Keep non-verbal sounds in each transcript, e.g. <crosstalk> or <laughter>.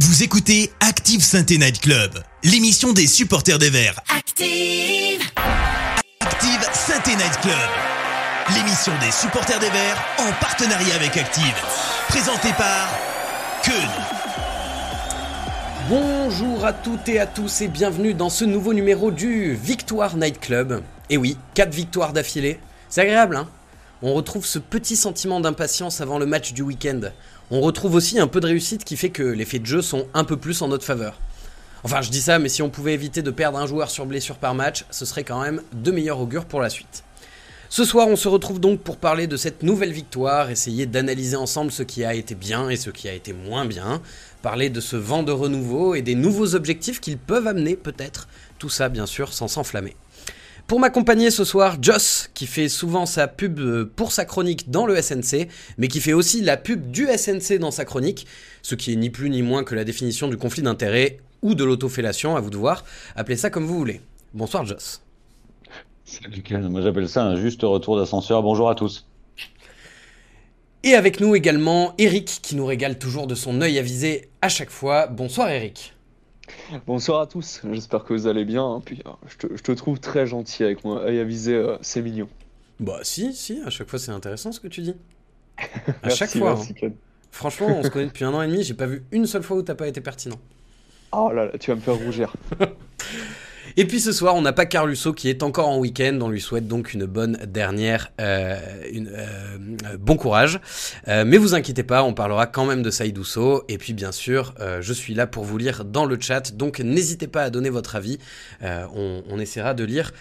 Vous écoutez Active Sainte Night Club, l'émission des supporters des Verts. Active. Active Sainte Night Club, l'émission des supporters des Verts en partenariat avec Active. Présentée par Keun. Bonjour à toutes et à tous et bienvenue dans ce nouveau numéro du Victoire Night Club. Et oui, 4 victoires d'affilée. C'est agréable, hein? On retrouve ce petit sentiment d'impatience avant le match du week-end. On retrouve aussi un peu de réussite qui fait que les faits de jeu sont un peu plus en notre faveur. Enfin, je dis ça, mais si on pouvait éviter de perdre un joueur sur blessure par match, ce serait quand même de meilleurs augures pour la suite. Ce soir, on se retrouve donc pour parler de cette nouvelle victoire, essayer d'analyser ensemble ce qui a été bien et ce qui a été moins bien, parler de ce vent de renouveau et des nouveaux objectifs qu'ils peuvent amener peut-être, tout ça bien sûr sans s'enflammer. Pour m'accompagner ce soir, Joss, qui fait souvent sa pub euh, pour sa chronique dans le SNC, mais qui fait aussi la pub du SNC dans sa chronique, ce qui est ni plus ni moins que la définition du conflit d'intérêts ou de l'autofellation, à vous de voir. Appelez ça comme vous voulez. Bonsoir Joss. Salut moi j'appelle ça un juste retour d'ascenseur. Bonjour à tous. Et avec nous également Eric, qui nous régale toujours de son œil avisé à chaque fois. Bonsoir Eric. Bonsoir à tous, j'espère que vous allez bien. hein. Puis, euh, je, te, je te trouve très gentil avec moi. œil avisé, euh, c'est mignon. Bah si, si, à chaque fois c'est intéressant ce que tu dis. <laughs> À Merci, chaque fois. merci, hein. Franchement, on se connaît depuis un an et demi, j'ai pas vu une seule fois où t'as pas été pertinent. Oh là là, tu vas me faire rougir. <laughs> Et puis ce soir, on n'a pas Carlusso qui est encore en week-end. On lui souhaite donc une bonne dernière, euh, euh, euh, bon courage. Mais vous inquiétez pas, on parlera quand même de Saïdousso. Et puis bien sûr, je suis là pour vous lire dans le chat. Donc n'hésitez pas à donner votre avis. On, essaiera de lire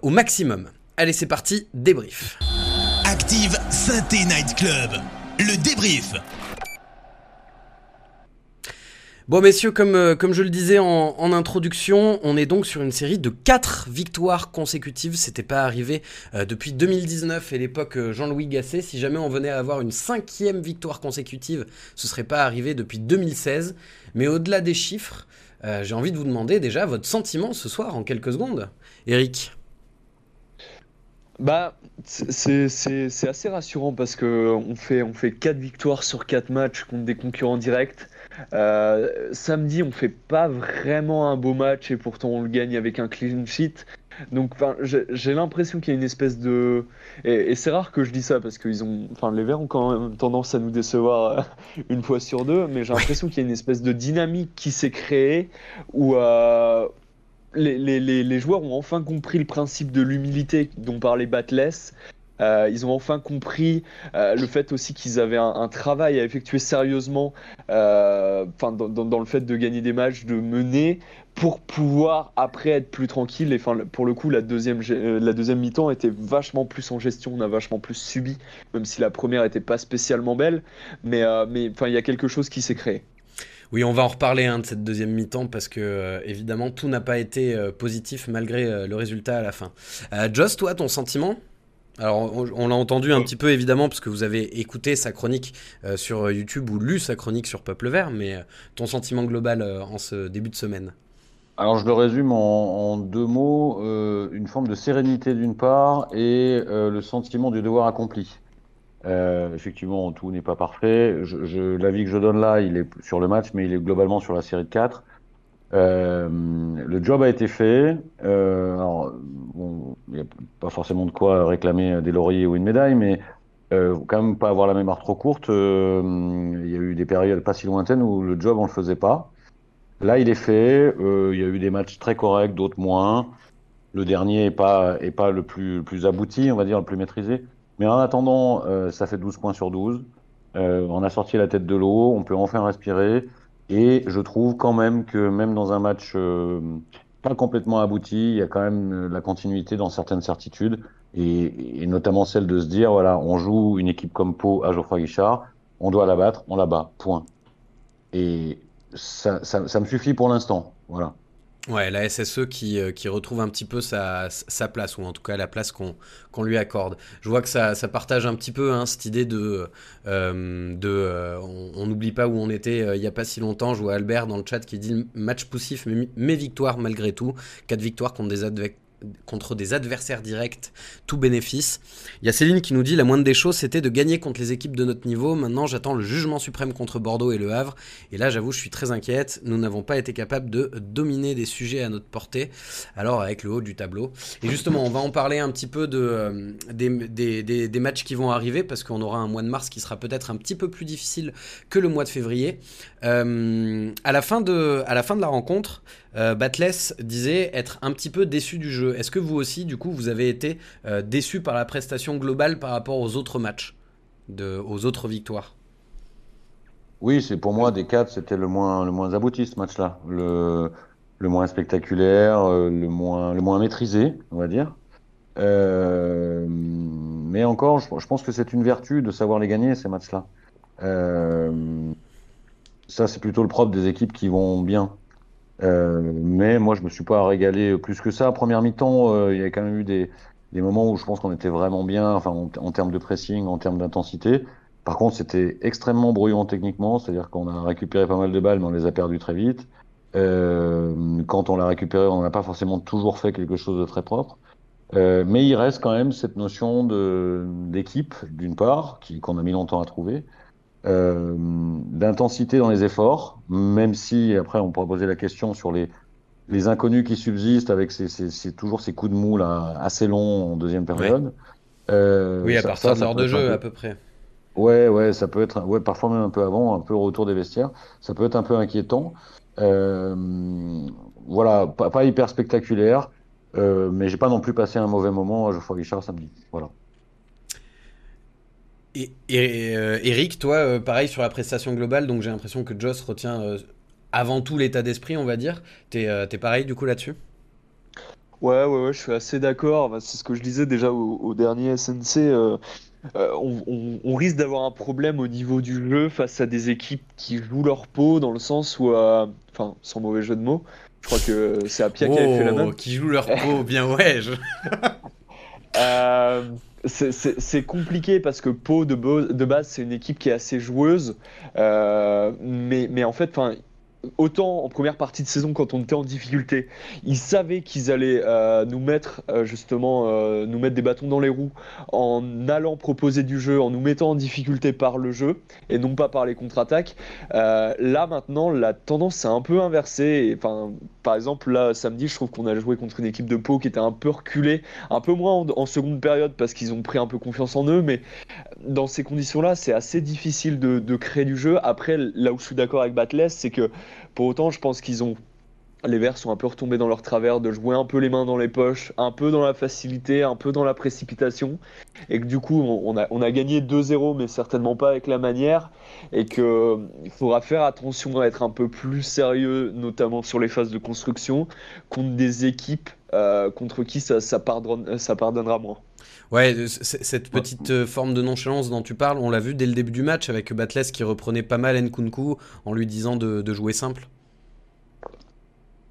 au maximum. Allez, c'est parti, débrief. Active Sainte Night Club, le débrief. Bon messieurs, comme, euh, comme je le disais en, introduction, on est donc sur une série de 4 victoires consécutives. C'était pas arrivé euh, depuis 2019 et l'époque euh, Jean-Louis Gasset. Si jamais on venait à avoir une cinquième victoire consécutive, ce serait pas arrivé depuis 2016. Mais au-delà des chiffres, j'ai envie de vous demander déjà votre sentiment ce soir en quelques secondes. Eric Bah, c'est assez rassurant parce que on fait, on fait 4 victoires sur 4 matchs contre des concurrents directs. Euh, samedi, on fait pas vraiment un beau match et pourtant on le gagne avec un clean sheet. Donc, j'ai l'impression qu'il y a une espèce de. Et, c'est rare que je dis ça parce que ont, les Verts ont quand même tendance à nous décevoir euh, <laughs> une fois sur deux, mais j'ai l'impression qu'il y a une espèce de dynamique qui s'est créée où euh, les, les joueurs ont enfin compris le principe de l'humilité dont parlait Batless. Euh, ils ont enfin compris euh, le fait aussi qu'ils avaient un, travail à effectuer sérieusement euh, dans, le fait de gagner des matchs, de mener pour pouvoir après être plus tranquille. Et pour le coup, la deuxième, euh, la deuxième mi-temps était vachement plus en gestion, on a vachement plus subi, même si la première était pas spécialement belle. Mais, mais enfin, il y a quelque chose qui s'est créé. Oui, on va en reparler hein, de cette deuxième mi-temps parce que évidemment tout n'a pas été positif malgré le résultat à la fin. Joss, toi, ton sentiment? Alors, on, l'a entendu un petit peu évidemment parce que vous avez écouté sa chronique euh, sur YouTube ou lu sa chronique sur Peuple Vert, mais euh, ton sentiment global euh, en ce début de semaine? Alors je le résume en, deux mots, euh, une forme de sérénité d'une part et euh, le sentiment du devoir accompli. Euh, effectivement, tout n'est pas parfait. Je, l'avis que je donne là, il est sur le match, mais il est globalement sur la série de 4. Euh, le job a été fait. Euh, alors, n'y a pas forcément de quoi réclamer des lauriers ou une médaille, mais euh, quand même pas avoir la mémoire trop courte. Euh, il y a eu des périodes pas si lointaines où le job on le faisait pas. Là, il est fait. Euh, il y a eu des matchs très corrects, d'autres moins. Le dernier est pas est pas le plus le plus abouti, on va dire le plus maîtrisé. Mais en attendant, euh, ça fait 12 points sur 12. Euh, on a sorti la tête de l'eau, on peut enfin respirer. Et je trouve quand même que même dans un match euh, pas complètement abouti, il y a quand même euh, la continuité dans certaines certitudes. Et, notamment celle de se dire, voilà, on joue une équipe comme Pau à Geoffroy Guichard, on doit la battre, on la bat, point. Et ça, ça, ça me suffit pour l'instant, voilà. Ouais, la SSE qui, euh, qui retrouve un petit peu sa, sa place, ou en tout cas la place qu'on lui accorde. Je vois que ça, ça partage un petit peu hein, cette idée de... euh, de euh, on n'oublie pas où on était il n'y a pas si longtemps. Je vois Albert dans le chat qui dit match poussif, mais, victoire malgré tout. Quatre victoires contre des, adve- contre des adversaires directs, tout bénéfice. Il y a Céline qui nous dit la moindre des choses, c'était de gagner contre les équipes de notre niveau. Maintenant, j'attends le jugement suprême contre Bordeaux et Le Havre. Et là, j'avoue, je suis très inquiète. Nous n'avons pas été capables de dominer des sujets à notre portée. Alors, avec le haut du tableau. Et justement, on va en parler un petit peu euh, des, matchs qui vont arriver parce qu'on aura un mois de mars qui sera peut-être un petit peu plus difficile que le mois de février. Euh, à la fin de la rencontre, euh, Batless disait être un petit peu déçu du jeu. Est-ce que vous aussi, du coup, vous avez été euh, déçu par la prestation globale par rapport aux autres matchs, aux autres victoires? Oui, c'est pour moi des quatre, c'était le moins, le moins abouti ce match-là, le, le moins spectaculaire, euh, le moins, le moins maîtrisé, on va dire. Euh, mais encore, je pense que c'est une vertu de savoir les gagner ces matchs-là. ça, c'est plutôt le propre des équipes qui vont bien. Euh, mais moi, je me suis pas régalé plus que ça. Première mi-temps, euh, il y a quand même eu des, moments où je pense qu'on était vraiment bien, enfin en, termes de pressing, en termes d'intensité. Par contre, c'était extrêmement brouillon techniquement, c'est-à-dire qu'on a récupéré pas mal de balles, mais on les a perdues très vite. Euh, quand on l'a récupéré, on n'a pas forcément toujours fait quelque chose de très propre. Mais il reste quand même cette notion d'équipe, d'une part, qu'on a mis longtemps à trouver, euh, d'intensité dans les efforts, même si après on pourrait poser la question sur les, les inconnus qui subsistent avec ces, ces, ces toujours ces coups de mou là, assez longs en deuxième période. Euh, oui, à partir de l'heure de jeu à peu près. Ouais, ouais, ça peut être, ouais, parfois même un peu avant, un peu au retour des vestiaires, ça peut être un peu inquiétant. Euh, voilà, pas, pas, hyper spectaculaire, euh, mais j'ai pas non plus passé un mauvais moment à Geoffroy Guichard samedi. Voilà. Et, euh, Eric, toi, euh, pareil sur la prestation globale, donc j'ai l'impression que Joss retient euh, avant tout l'état d'esprit, on va dire. T'es es pareil du coup là-dessus? Ouais, ouais, ouais, je suis assez d'accord. C'est ce que je disais déjà au, dernier SNC. On, risque d'avoir un problème au niveau du jeu face à des équipes qui jouent leur peau, dans le sens où, enfin, sans mauvais jeu de mots, je crois que c'est Apia qui avait fait la oh, même. Qui jouent leur peau, bien ouais. Je... <laughs> C'est compliqué parce que Pau de, base c'est une équipe qui est assez joueuse, euh, mais, mais en fait, autant en première partie de saison quand on était en difficulté, ils savaient qu'ils allaient euh, nous mettre euh, justement euh, nous mettre des bâtons dans les roues en allant proposer du jeu, en nous mettant en difficulté par le jeu et non pas par les contre-attaques. là maintenant, la tendance s'est un peu inversée. Enfin, par exemple là samedi, je trouve qu'on a joué contre une équipe de Pau qui était un peu reculée, un peu moins en, seconde période parce qu'ils ont pris un peu confiance en eux, mais dans ces conditions-là, c'est assez difficile de, créer du jeu. Après, là où je suis d'accord avec Batless, c'est que pour autant, je pense qu'ils ont les Verts sont un peu retombés dans leur travers de jouer un peu les mains dans les poches, un peu dans la facilité, un peu dans la précipitation, et que du coup on a, gagné 2-0, mais certainement pas avec la manière, et qu'il faudra faire attention à être un peu plus sérieux, notamment sur les phases de construction, contre des équipes euh, contre qui ça, pardonne, ça pardonnera moins. Ouais, cette petite euh, forme de nonchalance dont tu parles, on l'a vu dès le début du match avec Batles qui reprenait pas mal Nkunku en lui disant de, jouer simple.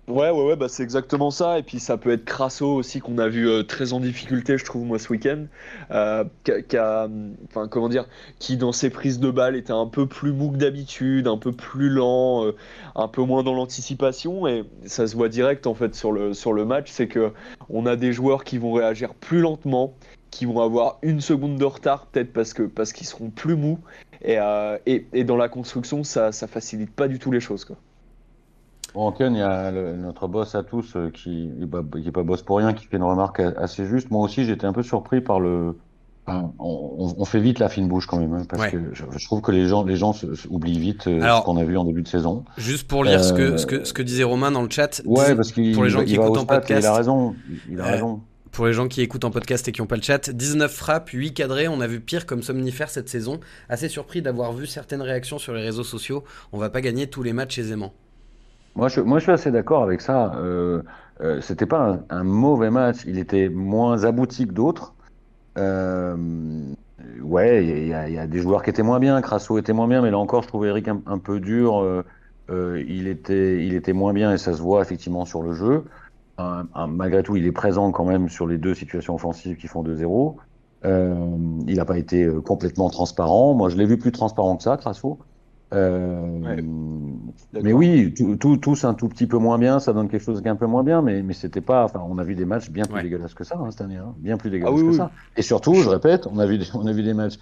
Ouais, ouais, ouais, bah c'est exactement ça. Et puis ça peut être Crasso aussi qu'on a vu euh, très en difficulté, je trouve, moi, ce week-end. Euh, qui enfin, comment dire, qui dans ses prises de balles était un peu plus mou que d'habitude, un peu plus lent, un peu moins dans l'anticipation. Et ça se voit direct en fait sur le, sur le match, c'est que on a des joueurs qui vont réagir plus lentement, qui vont avoir une seconde de retard, peut-être parce que parce qu'ils seront plus mous. Et, euh, et, et, dans la construction, ça, ça facilite pas du tout les choses. Quoi. Bon, Ken, il y a notre boss à tous euh, qui n'est pas boss pour rien, qui fait une remarque assez juste. Moi aussi, j'étais un peu surpris par le. Enfin, on, on, fait vite la fine bouche quand même, hein, parce que je, je, trouve que les gens, les gens se, oublient vite euh, ce qu'on a vu en début de saison. Juste pour lire ce, que, ce, que, ce que disait Romain dans le chat. Ouais, parce qu'il pour les gens qui écoutent en podcast. Il a raison. Il a raison. Pour les gens qui écoutent en podcast et qui n'ont pas le chat, 19 frappes, 8 cadrés, on a vu pire comme somnifère cette saison. Assez surpris d'avoir vu certaines réactions sur les réseaux sociaux. On va pas gagner tous les matchs aisément. Moi, je, moi, je suis assez d'accord avec ça. Euh, euh, C'était pas un, mauvais match. Il était moins abouti que d'autres. Euh, ouais, il y, a des joueurs qui étaient moins bien. Crasso était moins bien, mais là encore, je trouvais Eric un, un peu dur. Euh, euh, il, était, il était moins bien et ça se voit effectivement sur le jeu malgré tout, il est présent quand même sur les deux situations offensives qui font 2-0. Euh, il n'a pas été euh, complètement transparent. Moi, je l'ai vu plus transparent que ça, Crasso. Euh, mais oui, tout, tous un tout petit peu moins bien, ça donne quelque chose d'un peu moins bien, mais, mais c'était pas. Enfin, on a vu des matchs bien plus dégueulasses que ça hein, cette année, hein, bien plus dégueulasses ah que ça. Et surtout, je répète, on a vu, on a vu des matchs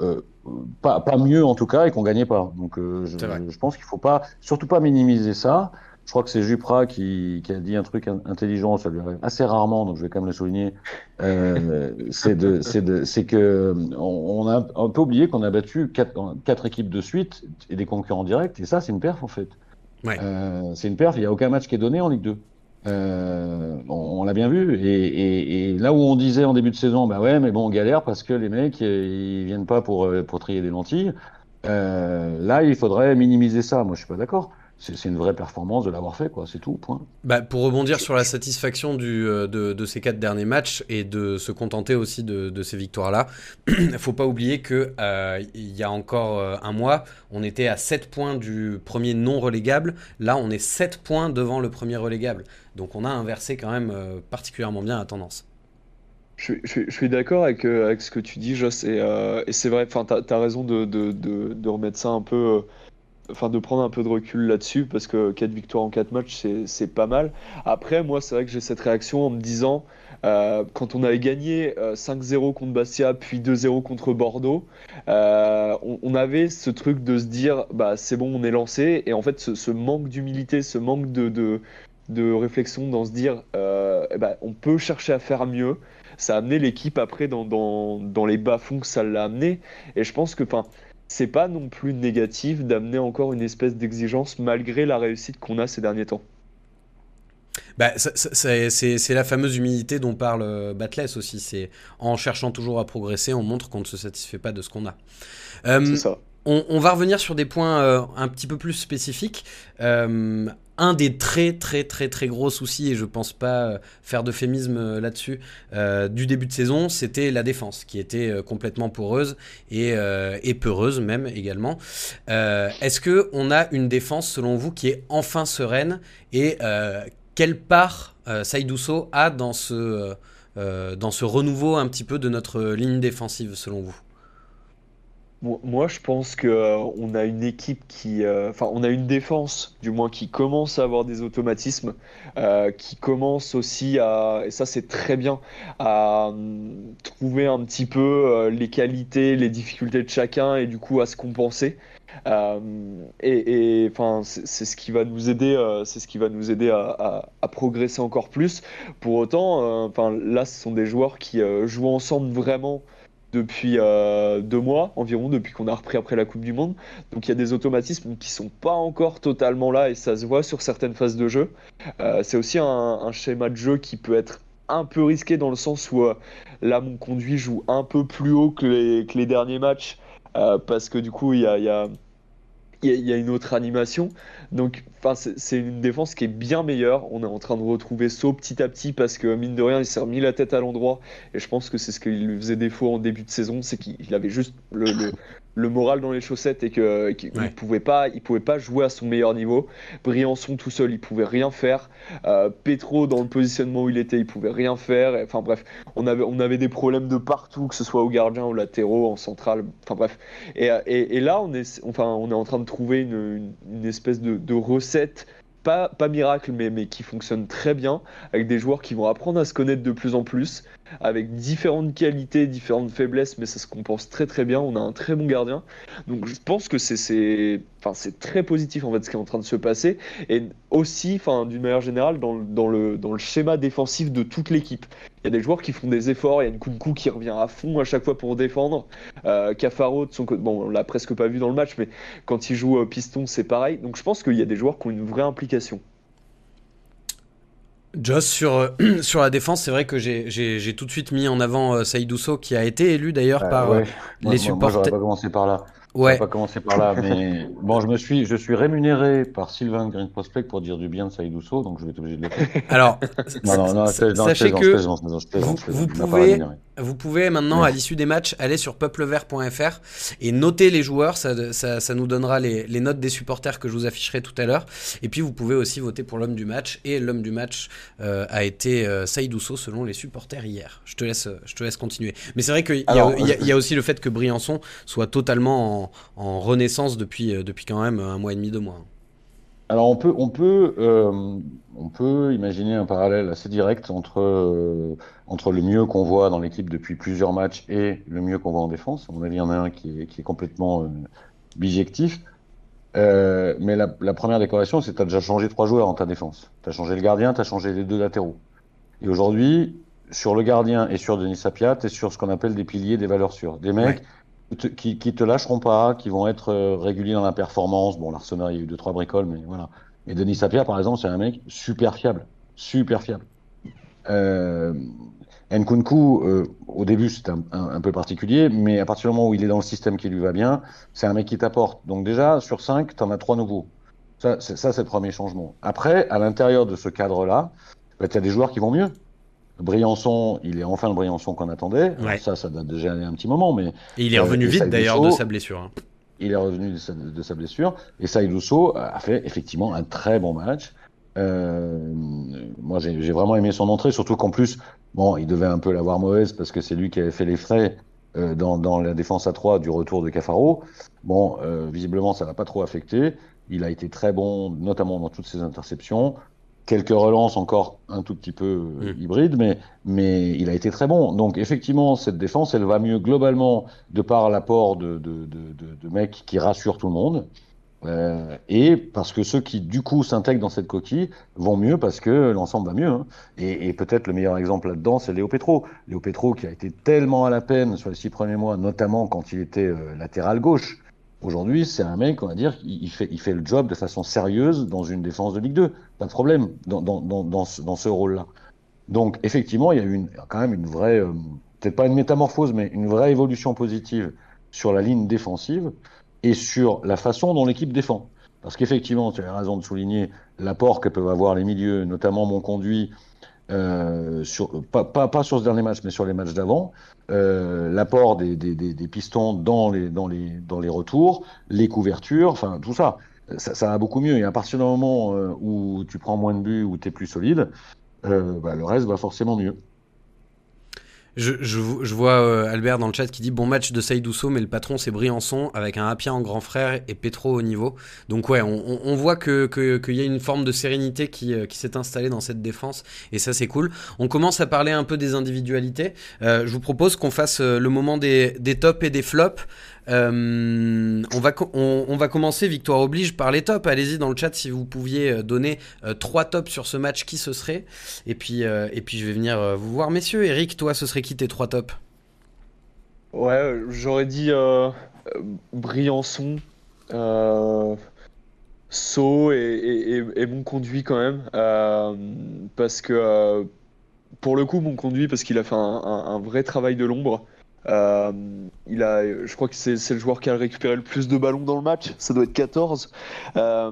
euh, pas, pas mieux en tout cas et qu'on gagnait pas. Donc, je, je, pense qu'il faut pas, surtout pas minimiser ça. Je crois que c'est Jupra qui, qui, a dit un truc intelligent, ça lui arrive assez rarement, donc je vais quand même le souligner. Euh, c'est de, de, que on, a un peu oublié qu'on a battu quatre, quatre, équipes de suite et des concurrents directs, et ça, c'est une perf en fait. Ouais. Euh, c'est une perf. Il n'y a aucun match qui est donné en Ligue 2. Euh, on, l'a bien vu. Et, et, et, là où on disait en début de saison, bah ouais, mais bon, on galère parce que les mecs, ils viennent pas pour, pour trier des lentilles. Là, il faudrait minimiser ça. Moi, je suis pas d'accord c'est une vraie performance de l'avoir fait, quoi. C'est tout, point. Bah, pour rebondir sur la satisfaction du, euh, de, de, ces quatre derniers matchs et de se contenter aussi de, de ces victoires-là, il <clears throat> faut pas oublier que euh, il y a encore euh, un mois, on était à 7 points du premier non relégable. Là, on est 7 points devant le premier relégable. Donc, on a inversé quand même particulièrement bien la tendance. Je, je, je suis d'accord avec, avec, ce que tu dis, Joss, et, et c'est vrai, tu as, as, raison de, de, remettre ça un peu enfin de prendre un peu de recul là-dessus parce que 4 victoires en 4 matchs c'est pas mal. Après moi c'est vrai que j'ai cette réaction en me disant euh, quand on avait gagné 5-0 euh, contre Bastia puis 2-0 contre Bordeaux, euh, on, avait ce truc de se dire bah c'est bon on est lancé et en fait ce, manque d'humilité, ce manque de, de, réflexion dans se dire ben, on peut chercher à faire mieux. Ça a amené l'équipe après dans, dans, dans les bas-fonds que ça l'a amené et je pense que enfin c'est pas non plus négatif d'amener encore une espèce d'exigence malgré la réussite qu'on a ces derniers temps. Bah, c'est la fameuse humilité dont parle euh, Batless aussi. C'est en cherchant toujours à progresser, on montre qu'on ne se satisfait pas de ce qu'on a. Euh, c'est ça. On, va revenir sur des points euh, un petit peu plus spécifiques. Euh, un des très très très très gros soucis, et je pense pas euh, faire d'euphémisme là-dessus, du début de saison, c'était la défense, qui était complètement poreuse et, peureuse même également. Est-ce que on a une défense, selon vous, qui est enfin sereine et quelle part Saïdousso a dans ce, dans ce renouveau un petit peu de notre ligne défensive, selon vous? Moi, je pense que euh, on a une équipe qui, euh, enfin, on a une défense, du moins, qui commence à avoir des automatismes, euh, qui commence aussi à, et ça c'est très bien, à hum, trouver un petit peu les qualités, les difficultés de chacun et du coup à se compenser. et enfin, c'est ce qui va nous aider, c'est ce qui va nous aider à, à, progresser encore plus. Pour autant, enfin, là, ce sont des joueurs qui jouent ensemble vraiment depuis euh, deux mois environ, depuis qu'on a repris après la Coupe du Monde. Donc il y a des automatismes qui sont pas encore totalement là et ça se voit sur certaines phases de jeu. Euh, c'est aussi un, schéma de jeu qui peut être un peu risqué dans le sens où euh, là mon conduit joue un peu plus haut que les, derniers matchs parce que du coup il y a il y, a une autre animation. Donc, c'est une défense qui est bien meilleure. On est en train de retrouver saut petit à petit parce que, mine de rien, il s'est remis la tête à l'endroit. Et je pense que c'est ce qui lui faisait défaut en début de saison c'est qu'il avait juste le moral dans les chaussettes et qu'il qu pouvait pas, il pouvait pas jouer à son meilleur niveau. Briançon tout seul, il pouvait rien faire. Euh, Petro dans le positionnement où il était, il pouvait rien faire. Enfin bref, on avait, on avait des problèmes de partout, que ce soit au gardien, au latéraux, en centrale. Enfin bref. Et, et, là, on est, enfin, on est en train de trouver une, une, espèce de, de recette pas, miracle, mais, mais qui fonctionne très bien, avec des joueurs qui vont apprendre à se connaître de plus en plus, avec différentes qualités, différentes faiblesses, mais ça se compense très très bien. On a un très bon gardien. Donc je pense que c'est enfin, très positif en fait ce qui est en train de se passer. Et aussi, enfin, d'une manière générale, dans, dans, le, dans le schéma défensif de toute l'équipe. Il y a des joueurs qui font des efforts, il y a une Kunku qui revient à fond à chaque fois pour défendre. Euh, Cafaro, de son côté, bon, on l'a presque pas vu dans le match, mais quand il joue piston, c'est pareil. Donc je pense qu'il y a des joueurs qui ont une vraie implication. Joss, sur, euh, <clears throat> sur la défense, c'est vrai que j'ai tout de suite mis en avant euh, Saïdousso, qui a été élu d'ailleurs euh, par les supporters. Moi, pas commencé par là. Ouais. pas commencé par là, mais <laughs> bon, je me suis, je suis rémunéré par Sylvain Green Prospect pour dire du bien de Saïdousso, donc je vais être obligé de le faire. Alors, non, non, non, sachez que vous, pouvez vous pouvez maintenant, à l'issue des matchs, aller sur peuplevert.fr et noter les joueurs. Ça, ça, ça nous donnera les, les, notes des supporters que je vous afficherai tout à l'heure. Et puis, vous pouvez aussi voter pour l'homme du match. Et l'homme du match euh, a été euh, Saïdousso selon les supporters hier. Je te laisse, je te laisse continuer. Mais c'est vrai qu'il y, y, y, a aussi le fait que Briançon soit totalement en, en renaissance depuis, euh, depuis quand même un mois et demi, deux mois. Alors on peut, on peut, euh, on peut imaginer un parallèle assez direct entre euh, entre le mieux qu'on voit dans l'équipe depuis plusieurs matchs et le mieux qu'on voit en défense. À mon avis, il y en a un qui est, qui est complètement euh, bijectif. Euh, mais la, la, première décoration, c'est que tu as déjà changé trois joueurs en ta défense. Tu as changé le gardien, tu as changé les deux latéraux. Et aujourd'hui, sur le gardien et sur Denis Sapia, tu es sur ce qu'on appelle des piliers, des valeurs sûres. Des mecs. Qui, qui te lâcheront pas, qui vont être euh, réguliers dans la performance. Bon, l'Arsenal, il y a eu deux, trois bricoles, mais voilà. Et Denis Sapia, par exemple, c'est un mec super fiable. Super fiable. Euh, Nkunku, euh, au début, c'est un, peu particulier, mais à partir du moment où il est dans le système qui lui va bien, c'est un mec qui t'apporte. Donc déjà, sur 5, tu en as trois nouveaux. Ça, c'est, ça, c'est le premier changement. Après, à l'intérieur de ce cadre-là, bah, tu as des joueurs qui vont mieux. Briançon, il est enfin le Briançon qu'on attendait. Ouais. Ça, ça date déjà un petit moment, mais... Et il est revenu euh, vite, d'ailleurs, de sa blessure. Hein. Il est revenu de sa, de sa blessure. Et Saïdousso a fait effectivement un très bon match. Euh, moi, j'ai vraiment aimé son entrée, surtout qu'en plus, bon, il devait un peu l'avoir mauvaise parce que c'est lui qui avait fait les frais euh, dans, dans, la défense à 3 du retour de Cafaro. Bon, visiblement, ça l'a pas trop affecté. Il a été très bon, notamment dans toutes ses interceptions. Quelques relances encore un tout petit peu mmh. hybrides, mais, mais il a été très bon. Donc, effectivement, cette défense, elle va mieux globalement de par l'apport de, de, de, de, mecs qui rassurent tout le monde. Euh, et parce que ceux qui du coup s'intègrent dans cette coquille vont mieux parce que l'ensemble va mieux. Hein. Et, et peut-être le meilleur exemple là-dedans, c'est Léo Petro. Léo Petro qui a été tellement à la peine sur les six premiers mois, notamment quand il était euh, latéral gauche. Aujourd'hui, c'est un mec, on va dire, il fait, le job de façon sérieuse dans une défense de Ligue 2. Pas de problème dans, ce, rôle-là. Donc, effectivement, il y a eu quand même une vraie, euh, peut-être pas une métamorphose, mais une vraie évolution positive sur la ligne défensive et sur la façon dont l'équipe défend. Parce qu'effectivement, tu as raison de souligner l'apport que peuvent avoir les milieux, notamment mon conduit, euh, sur, pas, pas, pas, sur ce dernier match, mais sur les matchs d'avant, euh, l'apport des, des, des, des, pistons dans les, dans, les, dans les retours, les couvertures, enfin tout ça, ça, ça va beaucoup mieux. Et à partir du moment euh, où tu prends moins de buts, où tu es plus solide, euh, bah, le reste va forcément mieux. Je, vois euh, Albert dans le chat qui dit bon match de Saïdousso, mais le patron c'est Briançon avec un Appia en grand frère et Petro au niveau. Donc ouais, on, voit que qu'il que y a une forme de sérénité qui, euh, qui s'est installée dans cette défense et ça c'est cool. On commence à parler un peu des individualités. Euh, je vous propose qu'on fasse le moment des, des tops et des flops. Euh, on, va on, va commencer, victoire oblige, par les tops. Allez-y dans le chat si vous pouviez donner euh, trois tops sur ce match, qui ce serait? Et puis, euh, et puis je vais venir euh, vous voir, messieurs. Eric, toi, ce serait qui tes trois tops? Ouais, j'aurais dit Briançon, Saut et, mon conduit quand même. parce que pour le coup, mon conduit, parce qu'il a fait un vrai travail de l'ombre. Euh, il a, je crois que c'est le joueur qui a récupéré le plus de ballons dans le match, ça doit être 14. Euh,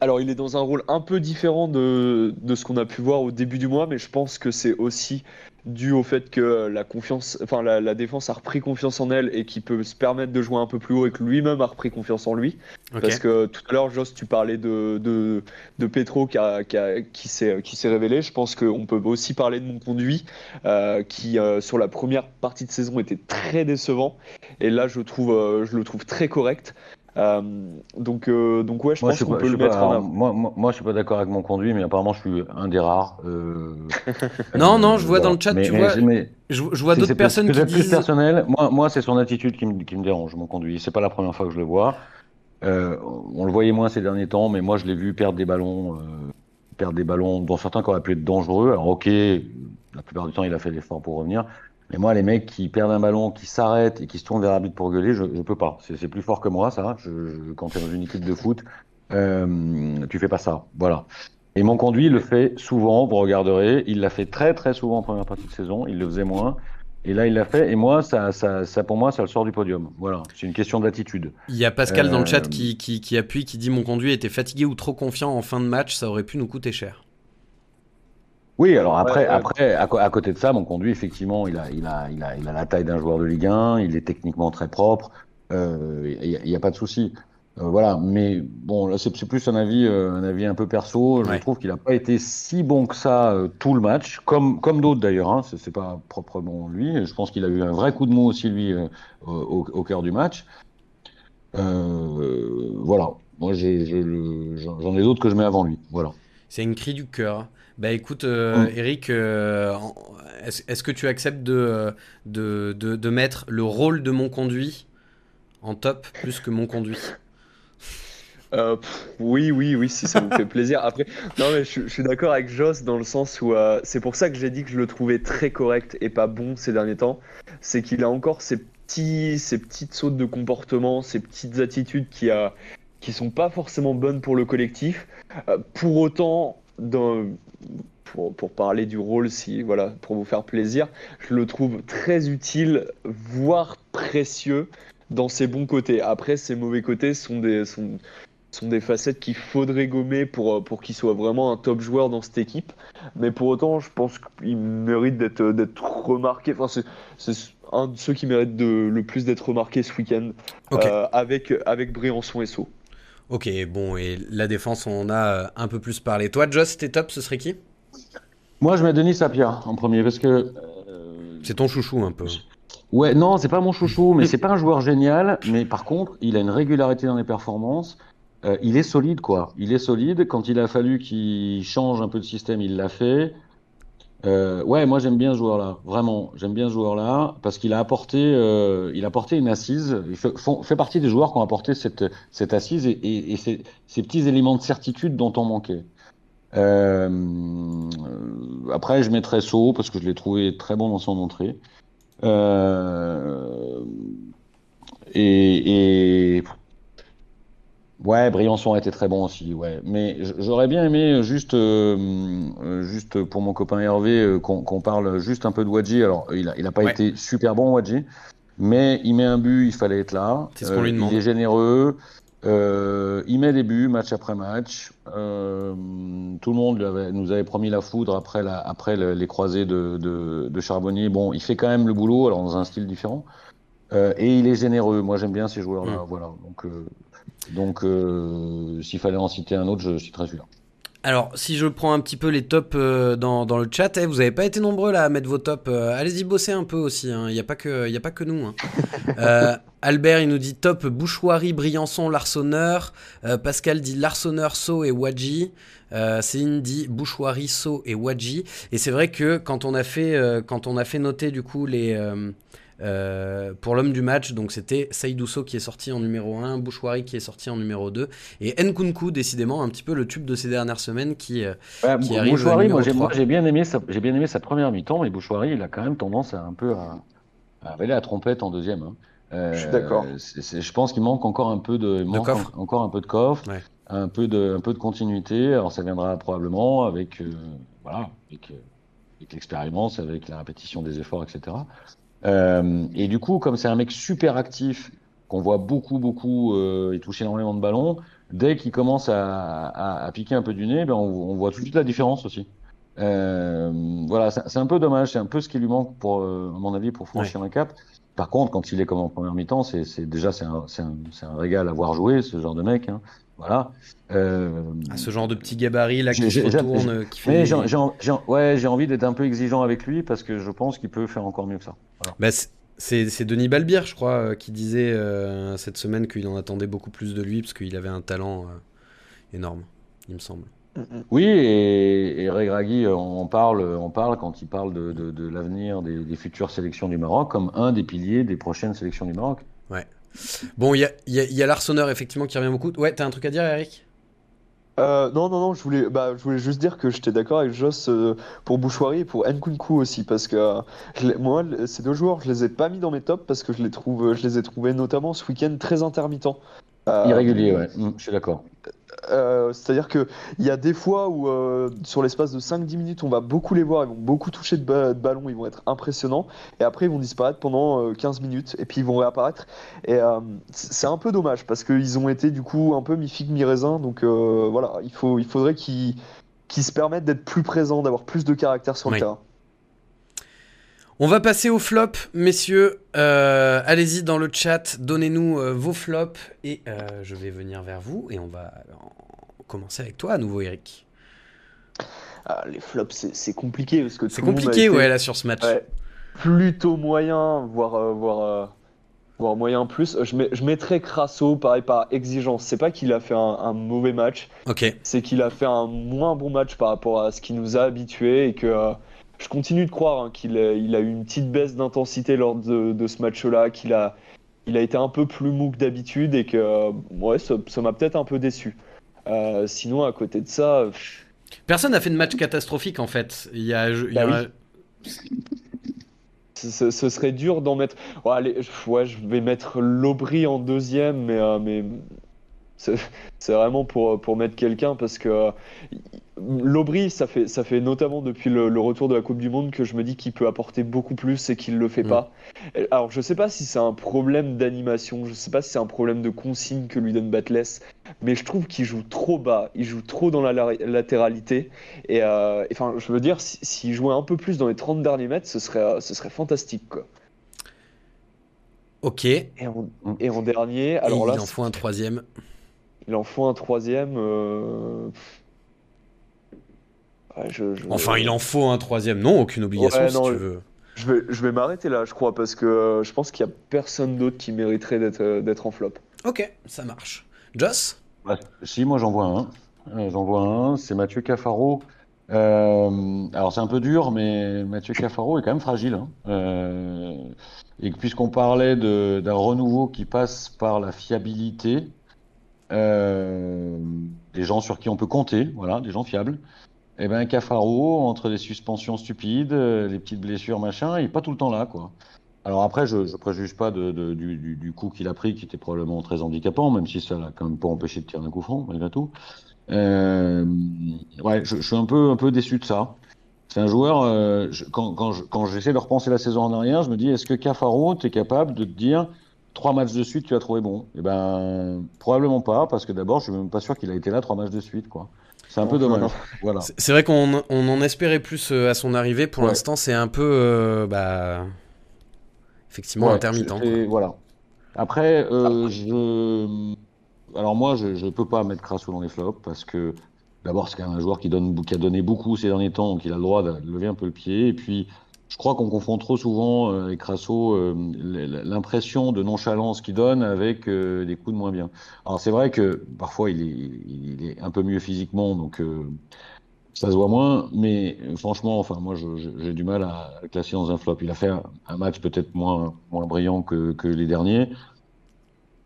alors il est dans un rôle un peu différent de, de ce qu'on a pu voir au début du mois, mais je pense que c'est aussi dû au fait que la confiance, enfin la, la, défense a repris confiance en elle et qui peut se permettre de jouer un peu plus haut et que lui-même a repris confiance en lui. Okay. Parce que tout à l'heure, Joss, tu parlais de, de, de Petro qui, a, qui, a, qui s'est révélé. Je pense qu'on peut aussi parler de mon conduit euh, qui, euh, sur la première partie de saison, était très décevant. Et là, je, trouve, euh, je le trouve très correct. Euh, donc, euh, donc ouais, je moi, pense qu'on peut le mettre pas, en avant. Moi, moi, moi, je suis pas d'accord avec mon conduit, mais apparemment, je suis un des rares. Euh... <laughs> non, non, je vois dans le chat, mais, tu mais, vois, mais, je, je, vois d'autres personnes qui disent... plus personnel. Moi, moi c'est son attitude qui me, qui me dérange, mon conduit. C'est pas la première fois que je le vois. Euh, on le voyait moins ces derniers temps, mais moi, je l'ai vu perdre des ballons, euh, perdre des ballons, dont certains qui auraient pu être dangereux. Alors, ok, la plupart du temps, il a fait l'effort pour revenir. Mais moi, les mecs qui perdent un ballon, qui s'arrêtent et qui se tournent vers l'arbitre pour gueuler, je, je peux pas. C'est plus fort que moi, ça. Je, je, quand tu es dans une équipe de foot, euh, tu fais pas ça. Voilà. Et mon conduit le fait souvent, vous regarderez. Il l'a fait très très souvent en première partie de saison. Il le faisait moins. Et là, il l'a fait. Et moi, ça, ça, ça, pour moi, ça le sort du podium. Voilà. C'est une question d'attitude. Il y a Pascal euh... dans le chat qui, qui, qui appuie, qui dit Mon conduit était fatigué ou trop confiant en fin de match. Ça aurait pu nous coûter cher. Oui, alors après, après à, côté de ça, mon conduit, effectivement, il a, il a, il a, il a la taille d'un joueur de Ligue 1, il est techniquement très propre, il n'y a, pas de souci. Euh, voilà, mais bon, là c'est plus un avis, euh, un avis un peu perso. Je trouve qu'il n'a pas été si bon que ça euh, tout le match, comme, comme d'autres d'ailleurs. Hein, c'est pas proprement lui. Je pense qu'il a eu un vrai coup de mou aussi lui au, au, cœur du match. voilà, moi j'en ai, d'autres que je mets avant lui. Voilà. C'est une cri du cœur. Bah écoute, mm. Eric, est-ce que tu acceptes de, de, de, de mettre le rôle de mon conduit en top plus que mon conduit? Euh, oui, oui, oui, si ça vous fait <laughs> plaisir. Après, non, mais je, suis d'accord avec Joss dans le sens où euh, c'est pour ça que j'ai dit que je le trouvais très correct et pas bon ces derniers temps. C'est qu'il a encore ces petits, ces petites sautes de comportement, ces petites attitudes qui a, qui sont pas forcément bonnes pour le collectif. Euh, pour autant, dans, pour, pour, parler du rôle, si voilà, pour vous faire plaisir, je le trouve très utile, voire précieux dans ses bons côtés. Après, ses mauvais côtés sont des, sont, sont des facettes qu'il faudrait gommer pour, pour qu'il soit vraiment un top joueur dans cette équipe. Mais pour autant, je pense qu'il mérite d'être remarqué. Enfin, c'est un de ceux qui mérite de, le plus d'être remarqué ce week-end euh, avec, avec Briançon et Sceaux. Ok, bon, et la défense, on a euh, un peu plus parlé. Toi, Joss, t'es top, ce serait qui? Moi, je mets Denis Sapia en premier parce que. c'est ton chouchou un peu. Ouais, non, c'est pas mon chouchou, mais c'est pas un joueur génial. <laughs> Mais par contre, il a une régularité dans les performances. Euh, il est solide, quoi. Il est solide. Quand il a fallu qu'il change un peu de système, il l'a fait. Euh, ouais, moi j'aime bien ce joueur-là, vraiment. J'aime bien ce joueur-là parce qu'il a apporté, euh, il a apporté une assise. Il fait, partie des joueurs qui ont apporté cette, cette assise et, et, et ces, ces, petits éléments de certitude dont on manquait. Euh, après, je mettrais So parce que je l'ai trouvé très bon dans son entrée. Euh, et, et Ouais, Briançon a été très bon aussi, ouais. Mais j'aurais bien aimé juste, euh, euh, juste pour mon copain Hervé, euh, qu'on parle juste un peu de Wadji. Alors, il a, il a pas été super bon, Wadji, mais il met un but, il fallait être là. C'est ce qu'on lui demande. Il est généreux. il met des buts match après match. Euh, tout le monde avait, nous avait promis la foudre après, la, après les croisés de, de, de, Charbonnier. Bon, il fait quand même le boulot, alors dans un style différent. Euh, et il est généreux. Moi, j'aime bien ces joueurs-là. Mm. Voilà. Donc, donc, euh, s'il fallait en citer un autre, je citerais celui-là. Alors, si je prends un petit peu les tops euh, dans, dans, le chat, eh, vous n'avez pas été nombreux là à mettre vos tops. Euh, allez-y bosser un peu aussi, hein. il n'y a, pas que, a pas que nous. Hein. <laughs> Albert, il nous dit top Bouchoirie, Briançon, Larsonneur. Pascal dit Larsonneur, Sceaux et Wadji. Céline dit Bouchoirie, Sceaux et Wadji. Et c'est vrai que quand on, a fait, quand on a fait noter du coup les euh, pour l'homme du match, donc c'était Saïdousso qui est sorti en numéro 1, Bouchouari qui est sorti en numéro 2, et Nkunku, décidément, un petit peu le tube de ces dernières semaines qui, euh, qui arrive Bouchouari, moi j'ai bien, aimé sa, bien aimé sa première mi-temps, mais Bouchouari, il a quand même tendance à un peu à, à à la trompette en deuxième. Hein. Euh, je suis d'accord. Je pense qu'il manque encore un peu de, manque encore un peu de coffre, un, peu de, un peu de continuité. Alors ça viendra probablement avec, voilà, avec, avec l'expérience, avec la répétition des efforts, etc. Euh, et du coup, comme c'est un mec super actif, qu'on voit beaucoup, beaucoup, euh, il touche énormément de ballons, dès qu'il commence à, à, à, piquer un peu du nez, ben on, on, voit tout de suite la différence aussi. Euh, voilà, c'est un peu dommage, c'est un peu ce qui lui manque, pour, euh, à mon avis, pour franchir un cap. Par contre, quand il est comme en première mi-temps, c'est déjà c'est un, un, un, régal à voir jouer, ce genre de mec. Hein. Voilà. Euh, à ce genre de petit gabarit là qui se retourne, qui fait. J'ai ouais, j'ai envie d'être un peu exigeant avec lui parce que je pense qu'il peut faire encore mieux que ça. Voilà. Bah, c'est Denis Balbir, je crois, euh, qui disait euh, cette semaine qu'il en attendait beaucoup plus de lui parce qu'il avait un talent euh, énorme, il me semble. Oui, et, et Regragui, on parle, on parle quand il parle de, de, de l'avenir des, des, futures sélections du Maroc comme un des piliers des prochaines sélections du Maroc. Ouais. Bon, il y a, y a l'Arseneur effectivement qui revient beaucoup. Ouais, t'as un truc à dire, Eric? Euh, non, non, non, je voulais, bah, je voulais juste dire que j'étais d'accord avec Joss euh, pour Bouchoirie et pour Nkunku aussi, parce que euh, moi, ces deux joueurs, je les ai pas mis dans mes tops parce que je les, trouve, je les ai trouvés notamment ce week-end très intermittents. Irrégulier, ouais, mm, je suis d'accord. Euh, c'est-à-dire qu'il y a des fois où, euh, sur l'espace de 5-10 minutes, on va beaucoup les voir, ils vont beaucoup toucher de, ballon, ils vont être impressionnants, et après ils vont disparaître pendant 15 euh, minutes, et puis ils vont réapparaître. Et c'est un peu dommage, parce qu'ils ont été du coup un peu mi-figue, mi-raisin, donc voilà, il, faut, il faudrait qu'ils qui se permettent d'être plus présents, d'avoir plus de caractère sur Oui. le terrain. On va passer au flop, messieurs. Euh, Allez-y dans le chat, donnez-nous euh, vos flops et euh, je vais venir vers vous et on va en- commencer avec toi à nouveau, Eric. Ah, les flops, c'est compliqué parce que C'est compliqué, été- ouais, là sur ce match. Ouais. plutôt moyen, voire, voire, voire moyen plus. Je, mets, je mettrais Crasso, pareil, par exigence. C'est pas qu'il a fait un, un mauvais match, Ok. c'est qu'il a fait un moins bon match par rapport à ce qui nous a habitués et que je continue de croire hein, qu'il a, il a eu une petite baisse d'intensité lors de, de ce match-là, qu'il a, il a été un peu plus mou que d'habitude et que ouais, ça m'a peut-être un peu déçu. Euh, sinon, à côté de ça, pff, Personne n'a fait de match catastrophique en fait. Il y a, il y Bah <laughs> ce, serait dur d'en mettre. Ouais, allez, je- ouais, je vais mettre l'Aubry en deuxième, mais, euh, mais c'est vraiment pour, pour mettre quelqu'un parce que l'Aubry, ça fait, ça fait notamment depuis le, le retour de la Coupe du Monde que je me dis qu'il peut apporter beaucoup plus et qu'il le fait Mm. pas. Et- Alors, je sais pas si c'est un problème d'animation, je sais pas si c'est un problème de consigne que lui donne Batless, mais je trouve qu'il joue trop bas, il joue trop dans la la- latéralité. Et euh, enfin, je veux dire, si- s'il jouait un peu plus dans les 30 derniers mètres, ce serait, euh, ce serait fantastique. Quoi. Ok. Et en, et en dernier, alors là, il en faut un troisième. il en faut un troisième. euh, ouais, je- je- Enfin, il en faut un troisième. Non, aucune obligation Ouais, si tu je- veux. Je vais, je vais m'arrêter là, je crois, parce que euh, je pense qu'il n'y a personne d'autre qui mériterait d'être euh, d'être en flop. Ok, ça marche. Joss Bah, si, moi j'en vois un. Euh, j'en vois un, c'est Mathieu Cafaro. Euh, alors c'est un peu dur, mais Mathieu Cafaro est quand même fragile. hein. Euh, et puisqu'on parlait de- d'un renouveau qui passe par la fiabilité, euh, des gens sur qui on peut compter, voilà, des gens fiables. Et ben Cafaro, entre les suspensions stupides, euh, les petites blessures, machin, il est pas tout le temps là, quoi. Alors après, je ne préjuge pas du, coup qu'il a pris, qui était probablement très handicapant, même si ça l'a quand même pas empêché de tirer un coup franc, malgré tout. Euh, ouais, je, suis un peu, un peu déçu de ça. C'est un joueur, euh, quand, quand, je- quand j'essaie de repenser la saison en arrière, je me dis, est-ce que Cafaro, tu es capable de te dire, trois matchs de suite, tu as trouvé bon? Eh ben, probablement pas, parce que d'abord, je suis même pas sûr qu'il a été là trois matchs de suite, quoi. C'est un peu dommage. Voilà. C'est vrai qu'on on en espérait plus euh, à son arrivée. Pour Ouais. l'instant, c'est un peu. euh, bah, effectivement, Ouais, intermittent. Voilà. Après, euh, je... alors moi, je ne peux pas mettre Crasso dans les flops parce que d'abord, c'est quand même un joueur qui, donne, qui a donné beaucoup ces derniers temps, donc il a le droit de lever un peu le pied. Et puis, je crois qu'on confond trop souvent euh, avec Crasso euh, l'impression de nonchalance qu'il donne avec euh, des coups de moins bien. Alors, c'est vrai que parfois, il est, il est un peu mieux physiquement, donc euh, ça se voit moins, mais franchement, enfin, moi, j'ai du mal à le classer dans un flop. Il a fait un, match peut-être moins, moins brillant que, que les derniers.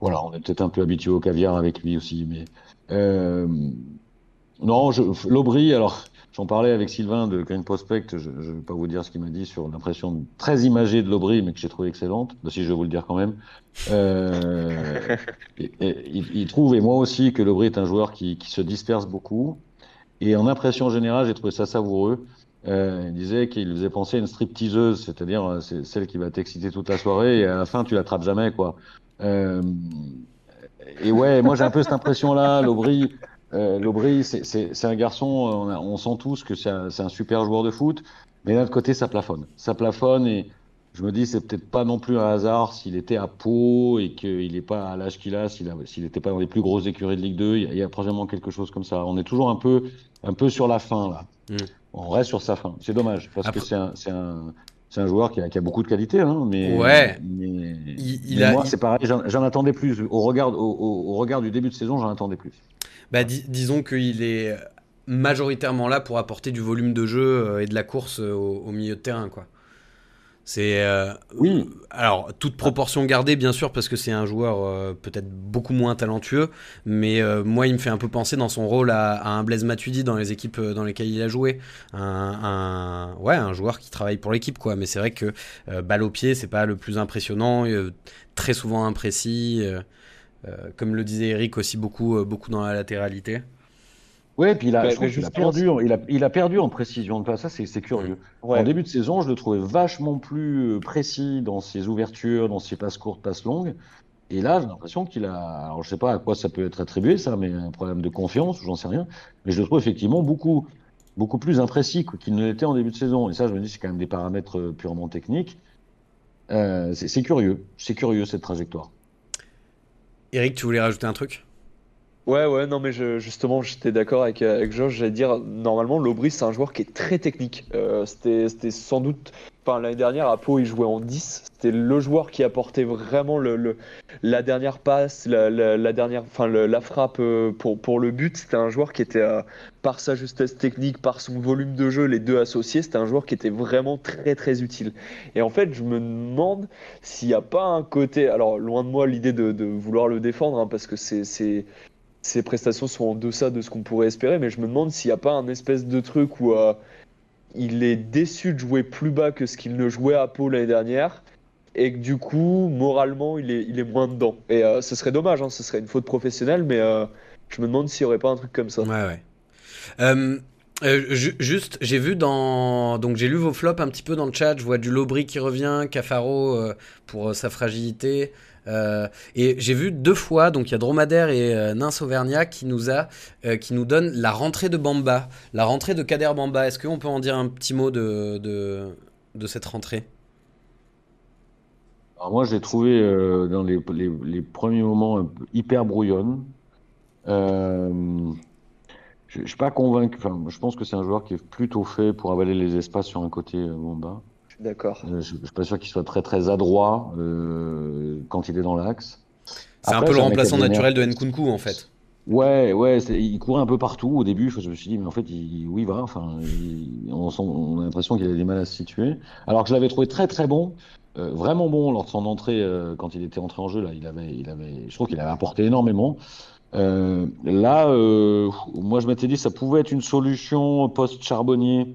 Voilà, on est peut-être un peu habitué au caviar avec lui aussi, mais euh, non, je, l'Aubry, alors j'en parlais avec Sylvain de Green Prospect, je ne vais pas vous dire ce qu'il m'a dit sur l'impression très imagée de l'Aubry, mais que j'ai trouvé excellente, si je vais vous le dire quand même. Euh, <laughs> et- et il, trouve, et moi aussi, que l'Aubry est un joueur qui, qui se disperse beaucoup. Et en impression générale, j'ai trouvé ça savoureux. Euh, il disait qu'il faisait penser à une stripteaseuse, c'est-à-dire euh, celle qui va t'exciter toute la soirée et à la fin tu l'attrapes jamais quoi. Euh, et ouais, moi j'ai un peu cette impression-là. L'Aubry, euh, l'Aubry, c'est- un garçon, on, a- on sent tous que c'est un, super joueur de foot, mais d'un autre côté ça plafonne. Ça plafonne et je me dis c'est peut-être pas non plus un hasard s'il était à Pau et qu'il n'est pas à l'âge qu'il a, s'il n'était pas dans les plus grosses écuries de Ligue 2, il y a, il y a probablement quelque chose comme ça. On est toujours un peu, un peu sur la fin là. Mm. On reste sur sa fin. C'est dommage parce Après- que c'est un, c'est un, c'est un joueur qui a, qui a beaucoup de qualité, hein, mais, Ouais. mais, Il- il mais a- moi il- c'est pareil, j'en attendais plus. Au regard, au, au- au regard du début de saison, j'en attendais plus. Bah, dis- disons qu'il est majoritairement là pour apporter du volume de jeu euh, et de la course euh, au, au milieu de terrain, quoi. C'est euh, Oui. Alors toute proportion gardée, bien sûr, parce que c'est un joueur euh, peut-être beaucoup moins talentueux, mais euh, moi, il me fait un peu penser dans son rôle à, à un Blaise Matuidi dans les équipes dans lesquelles il a joué, un, un- ouais, un joueur qui travaille pour l'équipe, quoi. Mais c'est vrai que balle au pied, c'est pas le plus impressionnant, très souvent imprécis. comme le disait Eric aussi beaucoup, beaucoup dans la latéralité. Ouais, puis il a, je perdu, il a, il a perdu en précision de passe. Ça, c'est curieux. Ouais. En début de saison, je le trouvais vachement plus euh, précis dans ses ouvertures, dans ses passes courtes, passes longues. Et là, j'ai l'impression qu'il a, alors je sais pas à quoi ça peut être attribué, ça, mais un problème de confiance, ou j'en sais rien. Mais je le trouve effectivement beaucoup, beaucoup plus imprécis qu'il ne l'était en début de saison. Et ça, je me dis, c'est quand même des paramètres purement techniques. c'est curieux, c'est curieux cette trajectoire. Eric, tu voulais rajouter un truc? Ouais, ouais, non, mais je, justement, j'étais d'accord avec, avec Georges. J'allais dire, normalement, Lobris, c'est un joueur qui est très technique. Euh, c'était sans doute. Enfin, l'année dernière, à Pau, il jouait en 10. C'était le joueur qui apportait vraiment le, le la dernière passe, la, la, dernière, enfin, la frappe euh, pour, pour le but. C'était un joueur qui était, euh, par sa justesse technique, par son volume de jeu, les deux associés, c'était un joueur qui était vraiment très, très utile. Et en fait, je me demande s'il n'y a pas un côté. Alors, loin de moi l'idée de, de vouloir le défendre, hein, parce que c'est ses prestations sont en deçà de ce qu'on pourrait espérer, mais je me demande s'il n'y a pas un espèce de truc où euh, il est déçu de jouer plus bas que ce qu'il ne jouait à Pau l'année dernière, et que du coup, moralement, il est, moins dedans. Et euh, ce serait dommage, hein, ce serait une faute professionnelle, mais euh, je me demande s'il n'y aurait pas un truc comme ça. Ouais, ouais. juste, j'ai vu dans. Donc, j'ai lu vos flops un petit peu dans le chat. Je vois du Lobry qui revient, Cafaro pour sa fragilité. Euh, et j'ai vu deux fois, donc il y a Dromadaire et euh, Auvergnat qui nous a, euh, qui nous donne la rentrée de Bamba, la rentrée de Kader Bamba. Est-ce qu'on peut en dire un petit mot de, de, cette rentrée? Alors moi, j'ai trouvé dans les, les, premiers moments hyper brouillonne. je ne suis pas convaincu. Je pense que c'est un joueur qui est plutôt fait pour avaler les espaces sur un côté Bamba. D'accord. Euh, je, ne suis pas sûr qu'il soit très très adroit euh, quand il est dans l'axe. C'est un peu le remplaçant naturel de Nkunku en fait. Ouais, ouais, il courait un peu partout au début. Je me suis dit, mais en fait, il, où il va Enfin, on, a l'impression qu'il a des mal à se situer. Alors que je l'avais trouvé très très bon, euh, vraiment bon lors de son entrée quand il était entré en jeu. Là, il avait, il avait, je trouve qu'il avait apporté énormément. là, moi, je m'étais dit, ça pouvait être une solution post-charbonnier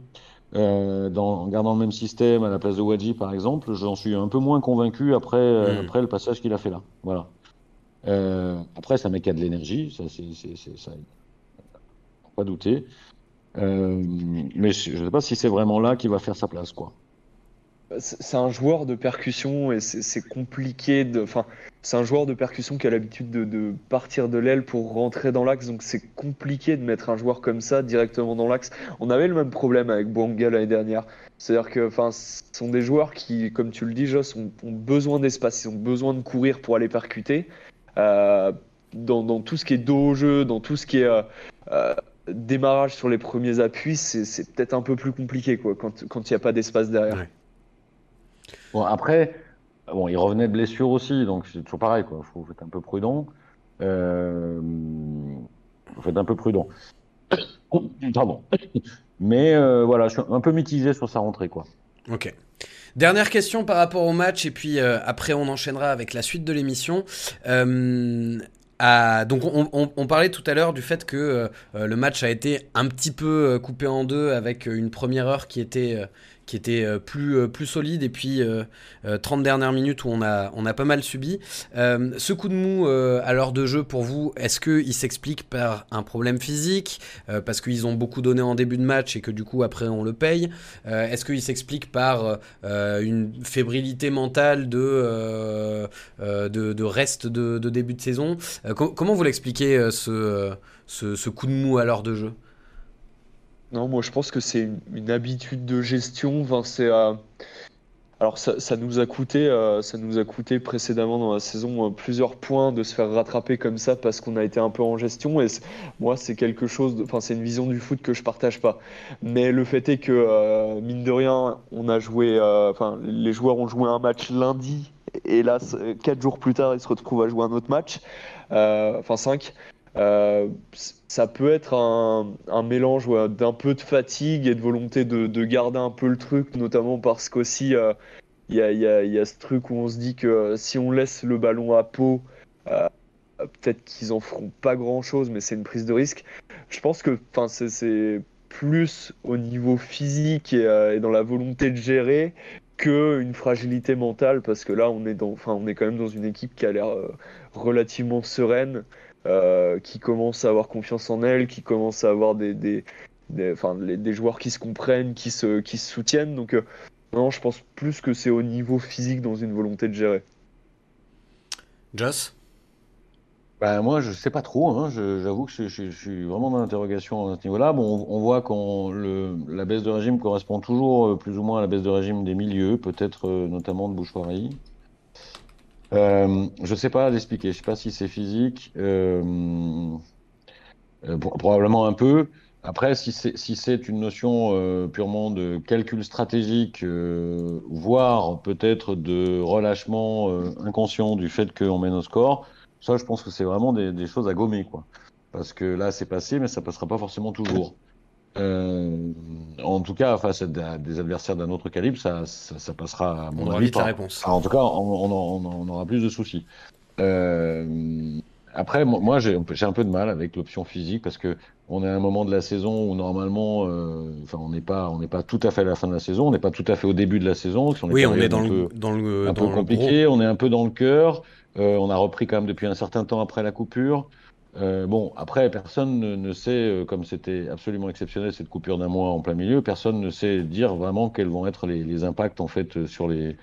euh, dans, en gardant le même système à la place de Wadji par exemple, j'en suis un peu moins convaincu après, euh, hmm. après le passage qu'il a fait là. Voilà. Euh, après, ça met qu'il a de l'énergie, ça, c'est, ça, pas douter. Euh, mais je ne sais pas si c'est vraiment là qu'il va faire sa place, quoi c'est un joueur de percussion et c'est compliqué. De, enfin, c'est un joueur de percussion qui a l'habitude de, partir de l'aile pour rentrer dans l'axe, donc c'est compliqué de mettre un joueur comme ça directement dans l'axe. On avait le même problème avec Bouanga l'année dernière. C'est-à-dire que, enfin, ce sont des joueurs qui, comme tu le dis, Joss, ont, besoin d'espace, ils ont besoin de courir pour aller percuter. Euh, dans, tout ce qui est dos au jeu, dans tout ce qui est euh, euh, démarrage sur les premiers appuis, c'est peut-être un peu plus compliqué quoi, quand il n'y a pas d'espace derrière. Bon, après, bon, il revenait de blessure aussi, donc c'est toujours pareil, quoi. Faut, être un peu prudent. Euh, faut être un peu prudent. <coughs> Pardon. Mais euh, voilà, je suis un peu mitigé sur sa rentrée, quoi. Ok. Dernière question par rapport au match, et puis euh, après on enchaînera avec la suite de l'émission. Euh, donc on, parlait tout à l'heure du fait que le match a été un petit peu coupé en deux avec une première heure qui était qui était euh, plus, euh, plus solide. Et puis 30 euh, dernières minutes où on a, pas mal subi. ce coup de mou à l'heure de jeu pour vous, est-ce qu'il s'explique par un problème physique parce qu'ils ont beaucoup donné en début de match et que du coup après on le paye? Est-ce qu'il s'explique par une fébrilité mentale de, reste de, début de saison? Comment vous l'expliquez ce coup de mou à l'heure de jeu? Non, moi je pense que c'est une, habitude de gestion. Enfin, c'est, euh, Alors ça, nous a coûté, euh, ça nous a coûté précédemment dans la saison euh, plusieurs points de se faire rattraper comme ça parce qu'on a été un peu en gestion. Et moi c'est quelque chose, enfin c'est une vision du foot que je partage pas. Mais le fait est que mine de rien, on a joué, enfin les joueurs ont joué un match lundi et là quatre jours plus tard ils se retrouvent à jouer un autre match, enfin cinq. Euh, ça peut être un, mélange d'un peu de fatigue et de volonté de, garder un peu le truc, notamment parce qu'aussi euh, il y, a, ce truc où on se dit que si on laisse le ballon à peau, euh, peut-être qu'ils en feront pas grand chose, mais c'est une prise de risque. Je pense que c'est plus au niveau physique et, dans la volonté de gérer qu'une fragilité mentale, parce que là on est, dans, on est quand même dans une équipe qui a l'air relativement sereine. Euh, qui commence à avoir confiance en elle, qui commence à avoir des, des, des, enfin, des joueurs qui se comprennent, qui se, qui se soutiennent. Donc, euh, non, je pense plus que c'est au niveau physique dans une volonté de gérer. Joss? Ben, moi, je sais pas trop. Hein. J'avoue que je, je, je, suis vraiment dans l'interrogation à ce niveau-là. Bon, on, voit que la baisse de régime correspond toujours euh, plus ou moins à la baisse de régime des milieux, peut-être euh, notamment de Bouchoirie. Euh, je sais pas l'expliquer. Je sais pas si c'est physique. Euh, euh probablement un peu. Après, si c'est si une notion euh, purement de calcul stratégique, voire peut-être de relâchement inconscient du fait qu'on mène au score, ça, je pense que c'est vraiment des, des, choses à gommer, quoi. Parce que là, c'est passé, mais ça passera pas forcément toujours. Euh, en tout cas, face à des adversaires d'un autre calibre, ça, ça, ça, passera à mon on avis. la réponse. en tout cas, on, on, on, aura plus de soucis. Euh, après, moi, j'ai un peu de mal avec l'option physique parce que on est à un moment de la saison où normalement, euh, enfin, on n'est pas, on n'est pas tout à fait à la fin de la saison, on n'est pas tout à fait au début de la saison. On oui, on est dans le, dans le, un peu compliqué, on est un peu dans le cœur. Euh, on a repris quand même depuis un certain temps après la coupure. Euh, bon, après, personne ne, ne sait, euh, comme c'était absolument exceptionnel cette coupure d'un mois en plein milieu, personne ne sait dire vraiment quels vont être les, les impacts en fait sur les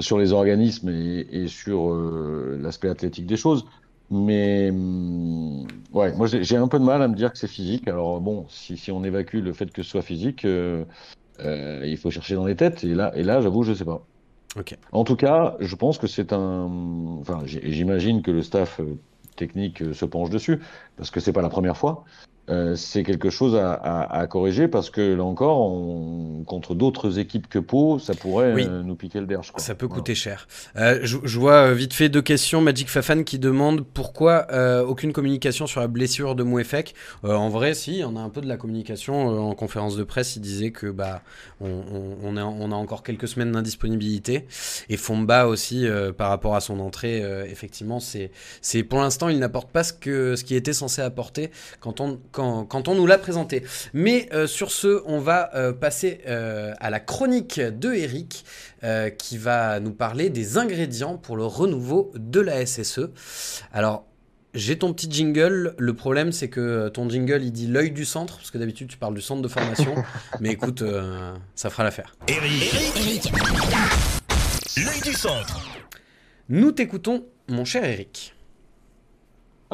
sur les organismes et, et sur euh, l'aspect athlétique des choses. Mais hum, ouais, moi j'ai un peu de mal à me dire que c'est physique. Alors bon, si, si, on évacue le fait que ce soit physique, il faut chercher dans les têtes. Et là, et là, j'avoue, je sais pas. Okay. En tout cas, je pense que c'est un. Enfin, j'imagine que le staff technique euh, se penche dessus parce que c'est pas la première fois. Euh, c'est quelque chose à, à, à, corriger parce que là encore, on, contre d'autres équipes que Pau, ça pourrait oui. euh, nous piquer le derche. Quoi. Ça peut coûter cher. Euh, je, je, vois vite fait deux questions. Magic Fafan qui demande pourquoi euh, aucune communication sur la blessure de Mouefek. Euh, en vrai, si, on a un peu de la communication euh, en conférence de presse. Il disait que bah on, on, on, a, on a encore quelques semaines d'indisponibilité et Fomba aussi euh, par rapport à son entrée. effectivement, c'est c'est pour l'instant il n'apporte pas ce que ce qui était censé apporter quand on quand, quand on nous l'a présenté. Mais euh, sur ce, on va euh, passer euh, à la chronique de Eric qui va nous parler des ingrédients pour le renouveau de la SSE. Alors, j'ai ton petit jingle. Le problème, c'est que ton jingle, il dit l'œil du centre, parce que d'habitude, tu parles du centre de formation. <laughs> mais écoute, ça fera l'affaire. Eric, Eric. l'œil du centre. Nous t'écoutons, mon cher Eric.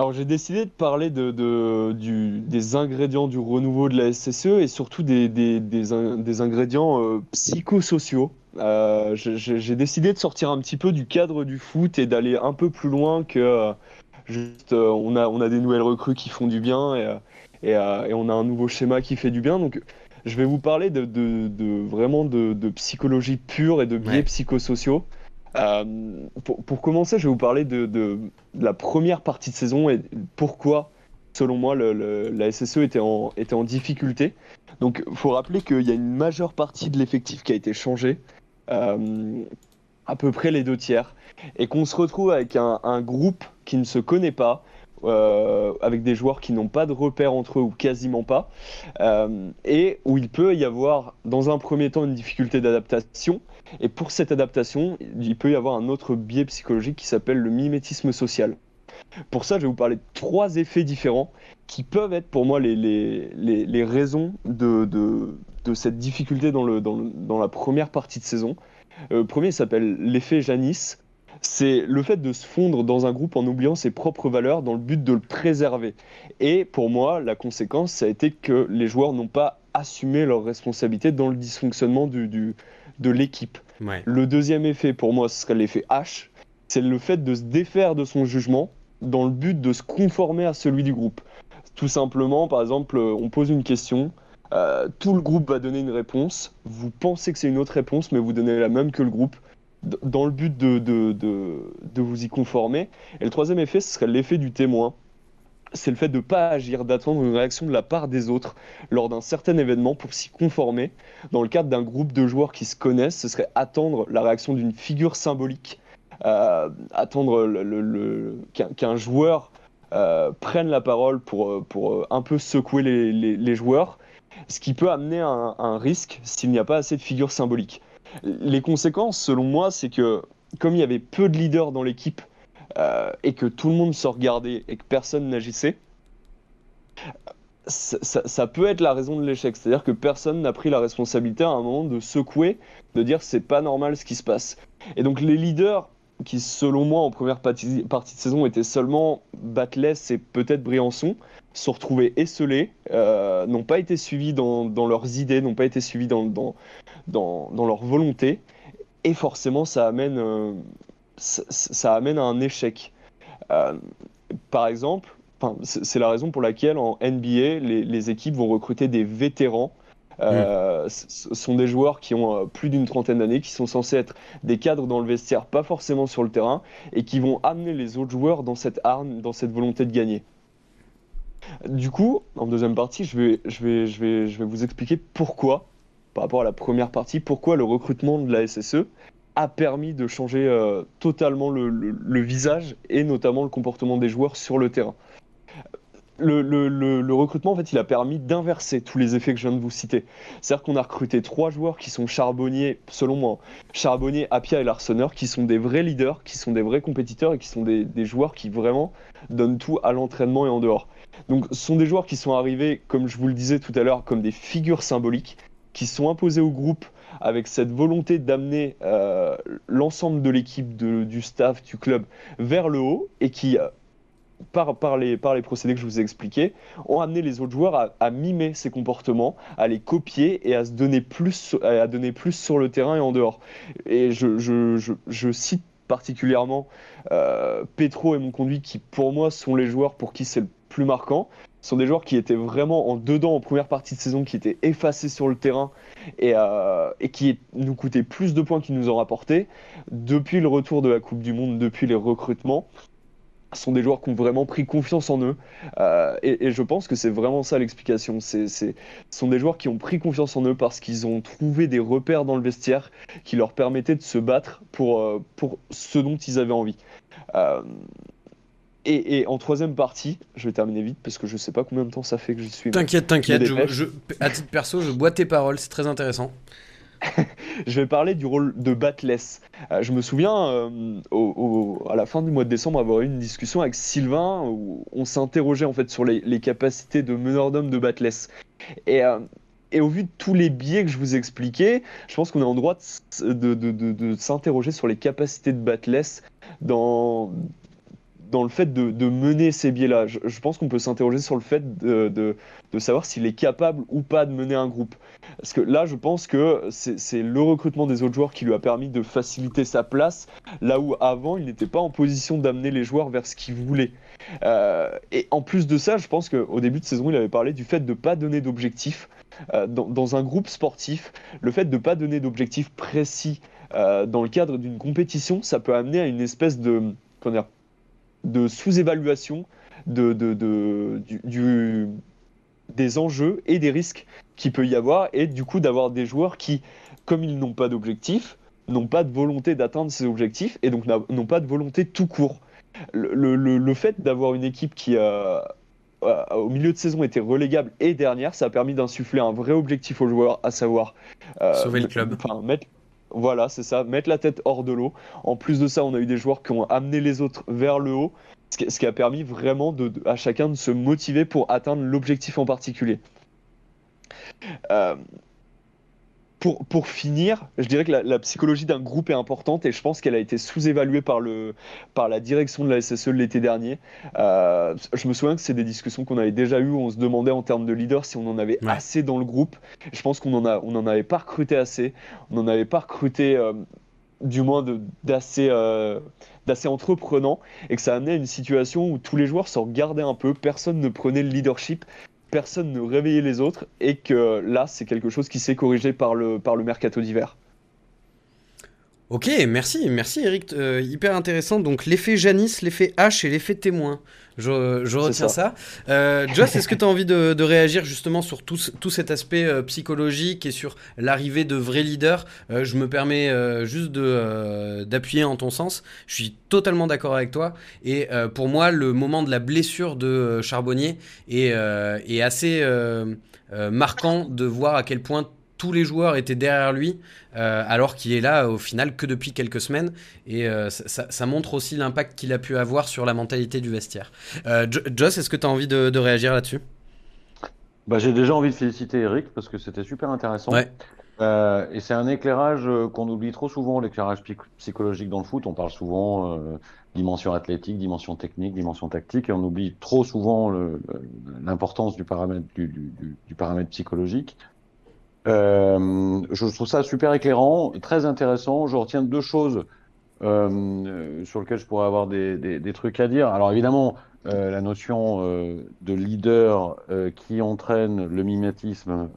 Alors j'ai décidé de parler de, de, du, des ingrédients du renouveau de la SSE et surtout des, des, des, in, des ingrédients euh, psychosociaux. Euh, j'ai décidé de sortir un petit peu du cadre du foot et d'aller un peu plus loin que euh, juste on, a, on a des nouvelles recrues qui font du bien et, et, et, on a un nouveau schéma qui fait du bien. Donc je vais vous parler de, de, de vraiment de, psychologie pure et de biais ouais. psychosociaux. Euh, pour, commencer, je vais vous parler de, la première partie de saison et pourquoi, selon moi, la SSE était en, difficulté. Donc, il faut rappeler qu'il y a une majeure partie de l'effectif qui a été changé, euh, à peu près les deux tiers, et qu'on se retrouve avec un, groupe qui ne se connaît pas, euh, avec des joueurs qui n'ont pas de repères entre eux ou quasiment pas, et où il peut y avoir, dans un premier temps, une difficulté d'adaptation. Et pour cette adaptation, il peut y avoir un autre biais psychologique qui s'appelle le mimétisme social. Pour ça, je vais vous parler de trois effets différents qui peuvent être pour moi les, les, les, raisons de, de, de, cette difficulté dans, le, dans, le, dans, la première partie de saison. Euh, premier s'appelle l'effet Janis. C'est le fait de se fondre dans un groupe en oubliant ses propres valeurs dans le but de le préserver. Et pour moi, la conséquence, ça a été que les joueurs n'ont pas assumé leurs responsabilités dans le dysfonctionnement du, du de l'équipe. Ouais. Le deuxième effet, pour moi, ce serait l'effet H. C'est le fait de se défaire de son jugement dans le but de se conformer à celui du groupe. Tout simplement, par exemple, on pose une question, euh, tout le groupe va donner une réponse, vous pensez que c'est une autre réponse, mais vous donnez la même que le groupe, dans le but de, de, de, de vous y conformer. Et le troisième effet, ce serait l'effet du témoin c'est le fait de ne pas agir, d'attendre une réaction de la part des autres lors d'un certain événement pour s'y conformer. Dans le cadre d'un groupe de joueurs qui se connaissent, ce serait attendre la réaction d'une figure symbolique, euh, attendre qu'un, joueur euh, prenne la parole pour, pour un peu secouer les, joueurs, ce qui peut amener un risque s'il n'y a pas assez de figures symboliques. Les conséquences, selon moi, c'est que comme il y avait peu de leaders dans l'équipe, euh, et que tout le monde se regardait et que personne n'agissait, ça, peut être la raison de l'échec. C'est-à-dire que personne n'a pris la responsabilité à un moment de secouer, de dire c'est pas normal ce qui se passe. Et donc les leaders qui, selon moi, en première partie, de saison, étaient seulement Batless et peut-être Briançon, se retrouvaient esselés, euh, n'ont pas été suivis dans, leurs idées, n'ont pas été suivis dans, leur volonté. Et forcément, ça amène, euh, ça, ça, amène à un échec. Euh, par exemple, c'est la raison pour laquelle en NBA, les, les, équipes vont recruter des vétérans euh, ce sont des joueurs qui ont euh, plus d'une trentaine d'années, qui sont censés être des cadres dans le vestiaire, pas forcément sur le terrain, et qui vont amener les autres joueurs dans cette arme, dans cette volonté de gagner. Du coup, en deuxième partie, je vais, je vais, je vais, je vais vous expliquer pourquoi, par rapport à la première partie, pourquoi le recrutement de la SSE a permis de changer euh, totalement le, visage et notamment le comportement des joueurs sur le terrain le, recrutement, en fait, il a permis d'inverser tous les effets que je viens de vous citer. C'est-à-dire qu'on a recruté trois joueurs qui sont charbonniers, selon moi, charbonniers, Apia et Larsonneur, qui sont des vrais leaders, qui sont des vrais compétiteurs et qui sont des, des joueurs qui vraiment donnent tout à l'entraînement et en dehors. Donc, ce sont des joueurs qui sont arrivés, comme je vous le disais tout à l'heure, comme des figures symboliques, qui sont imposés au groupe avec cette volonté d'amener euh, l'ensemble de l'équipe, du staff, du club vers le haut et qui par, par, les, procédés que je vous ai expliqués, ont amené les autres joueurs à, mimer ces comportements, à les copier et à se donner plus, à donner plus sur le terrain et en dehors. Et je, cite particulièrement euh, Petro et mon conduit qui pour moi sont les joueurs pour qui c'est le plus marquant. Ce sont des joueurs qui étaient vraiment en dedans en première partie de saison, qui étaient effacés sur le terrain et, euh, et qui nous coûtaient plus de points qu'ils nous ont rapporté. Depuis le retour de la Coupe du Monde, depuis les recrutements, sont des joueurs qui ont vraiment pris confiance en eux. Euh, et, je pense que c'est vraiment ça l'explication. Ce sont des joueurs qui ont pris confiance en eux parce qu'ils ont trouvé des repères dans le vestiaire qui leur permettaient de se battre pour, euh, pour ce dont ils avaient envie. Et, et, en troisième partie, je vais terminer vite parce que je sais pas combien de temps ça fait que j'y suis. T'inquiète, t'inquiète. à titre perso, je bois tes paroles, c'est très intéressant. <laughs> je vais parler du rôle de Batless. Euh, je me souviens, euh, au, au, à la fin du mois de décembre, avoir eu une discussion avec Sylvain où on s'interrogeait en fait sur les, les capacités de meneur d'homme de Batless. Et, euh, et, au vu de tous les biais que je vous ai expliqués, je pense qu'on est en droit de, de, de, de s'interroger sur les capacités de Batless dans, dans le fait de, mener ces biais-là. Je, pense qu'on peut s'interroger sur le fait de, savoir s'il est capable ou pas de mener un groupe. Parce que là, je pense que c'est le recrutement des autres joueurs qui lui a permis de faciliter sa place, là où avant, il n'était pas en position d'amener les joueurs vers ce qu'il voulait. Euh, et en plus de ça, je pense qu'au début de saison, il avait parlé du fait de ne pas donner d'objectifs. Euh, dans, dans, un groupe sportif, le fait de ne pas donner d'objectifs précis euh, dans le cadre d'une compétition, ça peut amener à une espèce de... Comment dire, de sous-évaluation de, de, de, du, du, des enjeux et des risques qu'il peut y avoir, et du coup d'avoir des joueurs qui, comme ils n'ont pas d'objectif, n'ont pas de volonté d'atteindre ces objectifs, et donc n'ont pas de volonté tout court. Le, le, le fait d'avoir une équipe qui a, au milieu de saison était relégable et dernière, ça a permis d'insuffler un vrai objectif aux joueurs, à savoir euh, sauver le club. Enfin, mettre, voilà, c'est ça, mettre la tête hors de l'eau. En plus de ça, on a eu des joueurs qui ont amené les autres vers le haut, ce qui a permis vraiment à chacun de se motiver pour atteindre l'objectif en particulier. Euh, pour, pour, finir, je dirais que la, la psychologie d'un groupe est importante et je pense qu'elle a été sous-évaluée par, le, par la direction de la SSE l'été dernier. Euh, je me souviens que c'est des discussions qu'on avait déjà eues où on se demandait en termes de leader si on en avait ouais. assez dans le groupe. Je pense qu'on n'en on avait pas recruté assez. On n'en avait pas recruté, euh, du moins, d'assez euh, entreprenant et que ça a amené à une situation où tous les joueurs se regardaient un peu, personne ne prenait le leadership personne ne réveillait les autres et que là, c'est quelque chose qui s'est corrigé par le, par le mercato d'hiver. Ok, merci, merci Eric, euh, hyper intéressant. Donc l'effet Janice, l'effet H et l'effet témoin. Je, je retiens ça. ça. Euh, Joss, est-ce que tu as envie de, de, réagir justement sur tout, tout cet aspect euh, psychologique et sur l'arrivée de vrais leaders? Euh, Je me permets euh, juste d'appuyer en ton sens. Je suis totalement d'accord avec toi. Et euh, pour moi, le moment de la blessure de Charbonnier est, est assez marquant de voir à quel point tous les joueurs étaient derrière lui, euh, alors qu'il est là au final que depuis quelques semaines. Et euh, ça, ça, montre aussi l'impact qu'il a pu avoir sur la mentalité du vestiaire. Euh, Joss, est-ce que tu as envie de, de réagir là-dessus? Bah, J'ai déjà envie de féliciter Eric parce que c'était super intéressant. Ouais. Euh, et c'est un éclairage qu'on oublie trop souvent, l'éclairage psychologique dans le foot. On parle souvent dimension athlétique, dimension technique, dimension tactique, et on oublie trop souvent l'importance du paramètre, du, du, du, paramètre psychologique. Euh, je trouve ça super éclairant, très intéressant. Je retiens deux choses euh, sur lesquelles je pourrais avoir des, des, des, trucs à dire. Alors évidemment, euh, la notion de leader qui entraîne le mimétisme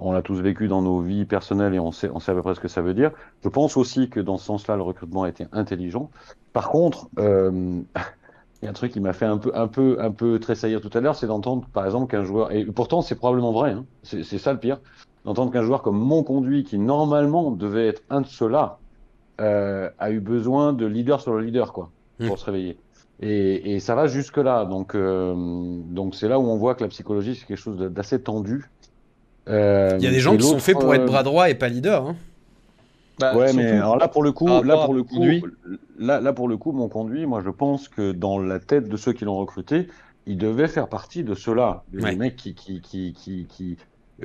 on l'a tous vécu dans nos vies personnelles et on sait, on sait à peu près ce que ça veut dire. Je pense aussi que dans ce sens-là, le recrutement a été intelligent. Par contre, euh, il y a un truc qui m'a fait un peu, un peu, un peu tressaillir tout à l'heure, c'est d'entendre, par exemple, qu'un joueur, et pourtant c'est probablement vrai, hein, c'est ça le pire, d'entendre qu'un joueur comme mon conduit, qui normalement devait être un de ceux-là, euh, a eu besoin de leader sur le leader, quoi, pour mmh. se réveiller. Et, et, ça va jusque là, donc euh, donc c'est là où on voit que la psychologie c'est quelque chose d'assez tendu euh, Il y a des gens qui sont faits pour être euh, bras droit et pas leader. Hein. Bah, ouais, mais alors là pour le coup, là pour le coup, là, là pour le coup, mon conduit, moi je pense que dans la tête de ceux qui l'ont recruté, il devait faire partie de ceux-là, des mecs qui, qui, qui, qui, qui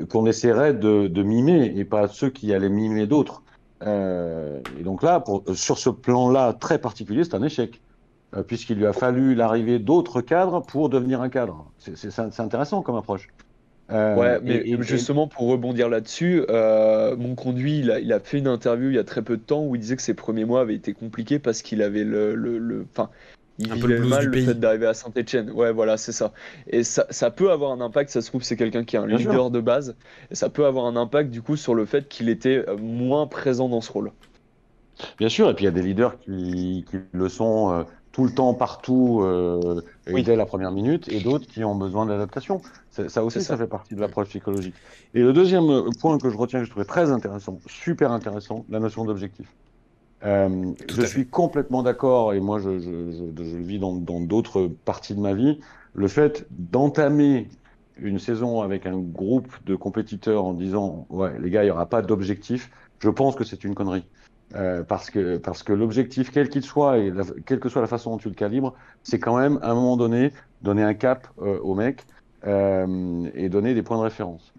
qu'on essaierait de, de, mimer et pas ceux qui allaient mimer d'autres. Euh, et donc là, pour, sur ce plan-là très particulier, c'est un échec, euh, puisqu'il lui a fallu l'arrivée d'autres cadres pour devenir un cadre. C'est intéressant comme approche. Euh, ouais, mais justement pour rebondir là-dessus, euh, mon conduit, il a, il a, fait une interview il y a très peu de temps où il disait que ses premiers mois avaient été compliqués parce qu'il avait le, le, enfin, il un vivait mal le fait d'arriver à Saint-Etienne. Ouais, voilà, c'est ça. Et ça, ça, peut avoir un impact. Ça se trouve, c'est quelqu'un qui est un leader de base, et ça peut avoir un impact du coup sur le fait qu'il était euh, moins présent dans ce rôle. Bien sûr, et puis il y a des leaders qui, qui le sont tout le temps, partout, euh, dès la première minute, et d'autres qui ont besoin d'adaptation. Ça aussi, ça. fait partie de l'approche psychologique. Et le deuxième euh, point que je retiens, que je trouvais très intéressant, super intéressant, la notion d'objectif. Euh, je suis complètement d'accord, et moi je, je, je, je le vis dans d'autres parties de ma vie, le fait d'entamer une saison avec un groupe de compétiteurs en disant ouais les gars il y aura pas d'objectif, je pense que c'est une connerie. Euh, parce que, parce que l'objectif, quel qu'il soit, et quelle que soit la façon dont tu le calibres, c'est quand même, à un moment donné, donner un cap euh, au mec euh, et donner des points de référence.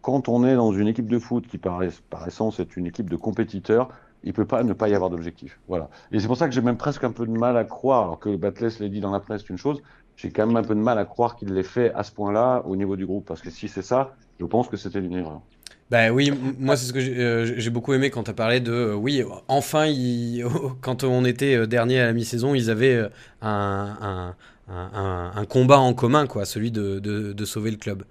Quand on est dans une équipe de foot qui, par, essence, est une équipe de compétiteurs, il peut pas ne pas y avoir d'objectif. Voilà. Et c'est pour ça que j'ai même presque un peu de mal à croire, alors que Batless l'a dit dans la presse, une chose, j'ai quand même un peu de mal à croire qu'il l'ait fait à ce point-là au niveau du groupe, parce que si c'est ça, je pense que c'était une erreur. Bah oui, moi c'est ce que j'ai euh, beaucoup aimé quand tu as parlé de euh, oui, enfin <laughs> quand on était euh, dernier à la mi-saison, ils avaient un, un, un, combat en commun quoi, celui de, de, de sauver le club.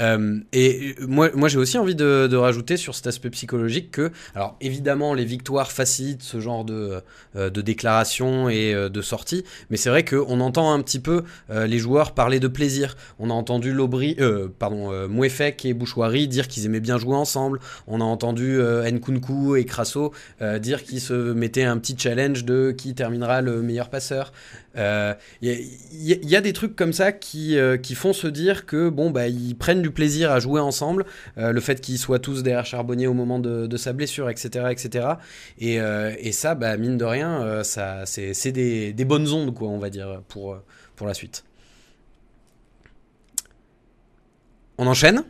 Euh, et moi, moi j'ai aussi envie de, rajouter sur cet aspect psychologique que, alors évidemment, les victoires facilitent ce genre de, euh, de déclaration et euh, de sortie, mais c'est vrai qu'on entend un petit peu les joueurs parler de plaisir. On a entendu Lobry, pardon, Mouefek et Bouchoirie dire qu'ils aimaient bien jouer ensemble. On a entendu Nkunku et Crasso dire qu'ils se mettaient un petit challenge de qui terminera le meilleur passeur. Il euh, y, a des trucs comme ça qui, euh, qui font se dire que bon bah ils prennent du plaisir à jouer ensemble, euh, le fait qu'ils soient tous derrière Charbonnier au moment de, sa blessure, etc., etc. Et, et ça, bah mine de rien, ça c'est des, des, bonnes ondes quoi, on va dire pour pour la suite. On enchaîne?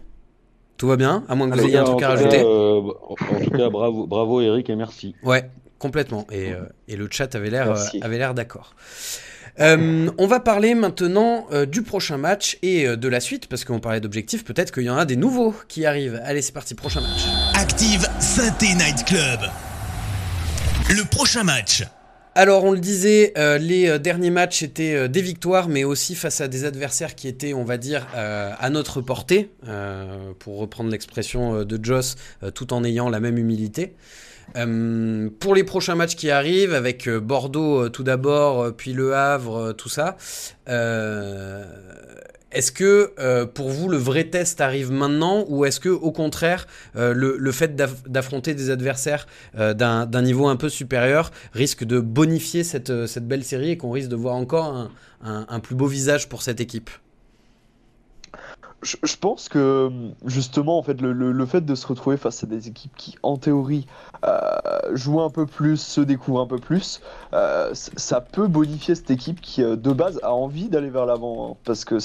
Tout va bien? À moins que vous ayez un truc à rajouter. en tout cas, bravo, bravo Eric et merci. Ouais, complètement. Et, et le chat avait l'air avait l'air d'accord. Euh, on va parler maintenant euh, du prochain match et euh, de la suite, parce qu'on parlait d'objectifs, peut-être qu'il y en a des nouveaux qui arrivent. Allez, c'est parti, prochain match. Active Synthé Night Club. Le prochain match. Alors on le disait, les derniers matchs étaient des victoires, mais aussi face à des adversaires qui étaient, on va dire, à notre portée, pour reprendre l'expression de Joss, tout en ayant la même humilité. Euh, pour les prochains matchs qui arrivent, avec euh, Bordeaux euh, tout d'abord, puis Le Havre, tout ça, est-ce que pour vous le vrai test arrive maintenant ou est-ce que au contraire le, fait d'affronter des adversaires d'un niveau un peu supérieur risque de bonifier cette, belle série et qu'on risque de voir encore un plus beau visage pour cette équipe? Je, pense que justement, en fait, le, fait de se retrouver face à des équipes qui, en théorie, euh, joue un peu plus, se découvre un peu plus, euh, ça peut bonifier cette équipe qui, euh, de base, a envie d'aller vers l'avant. Hein, parce que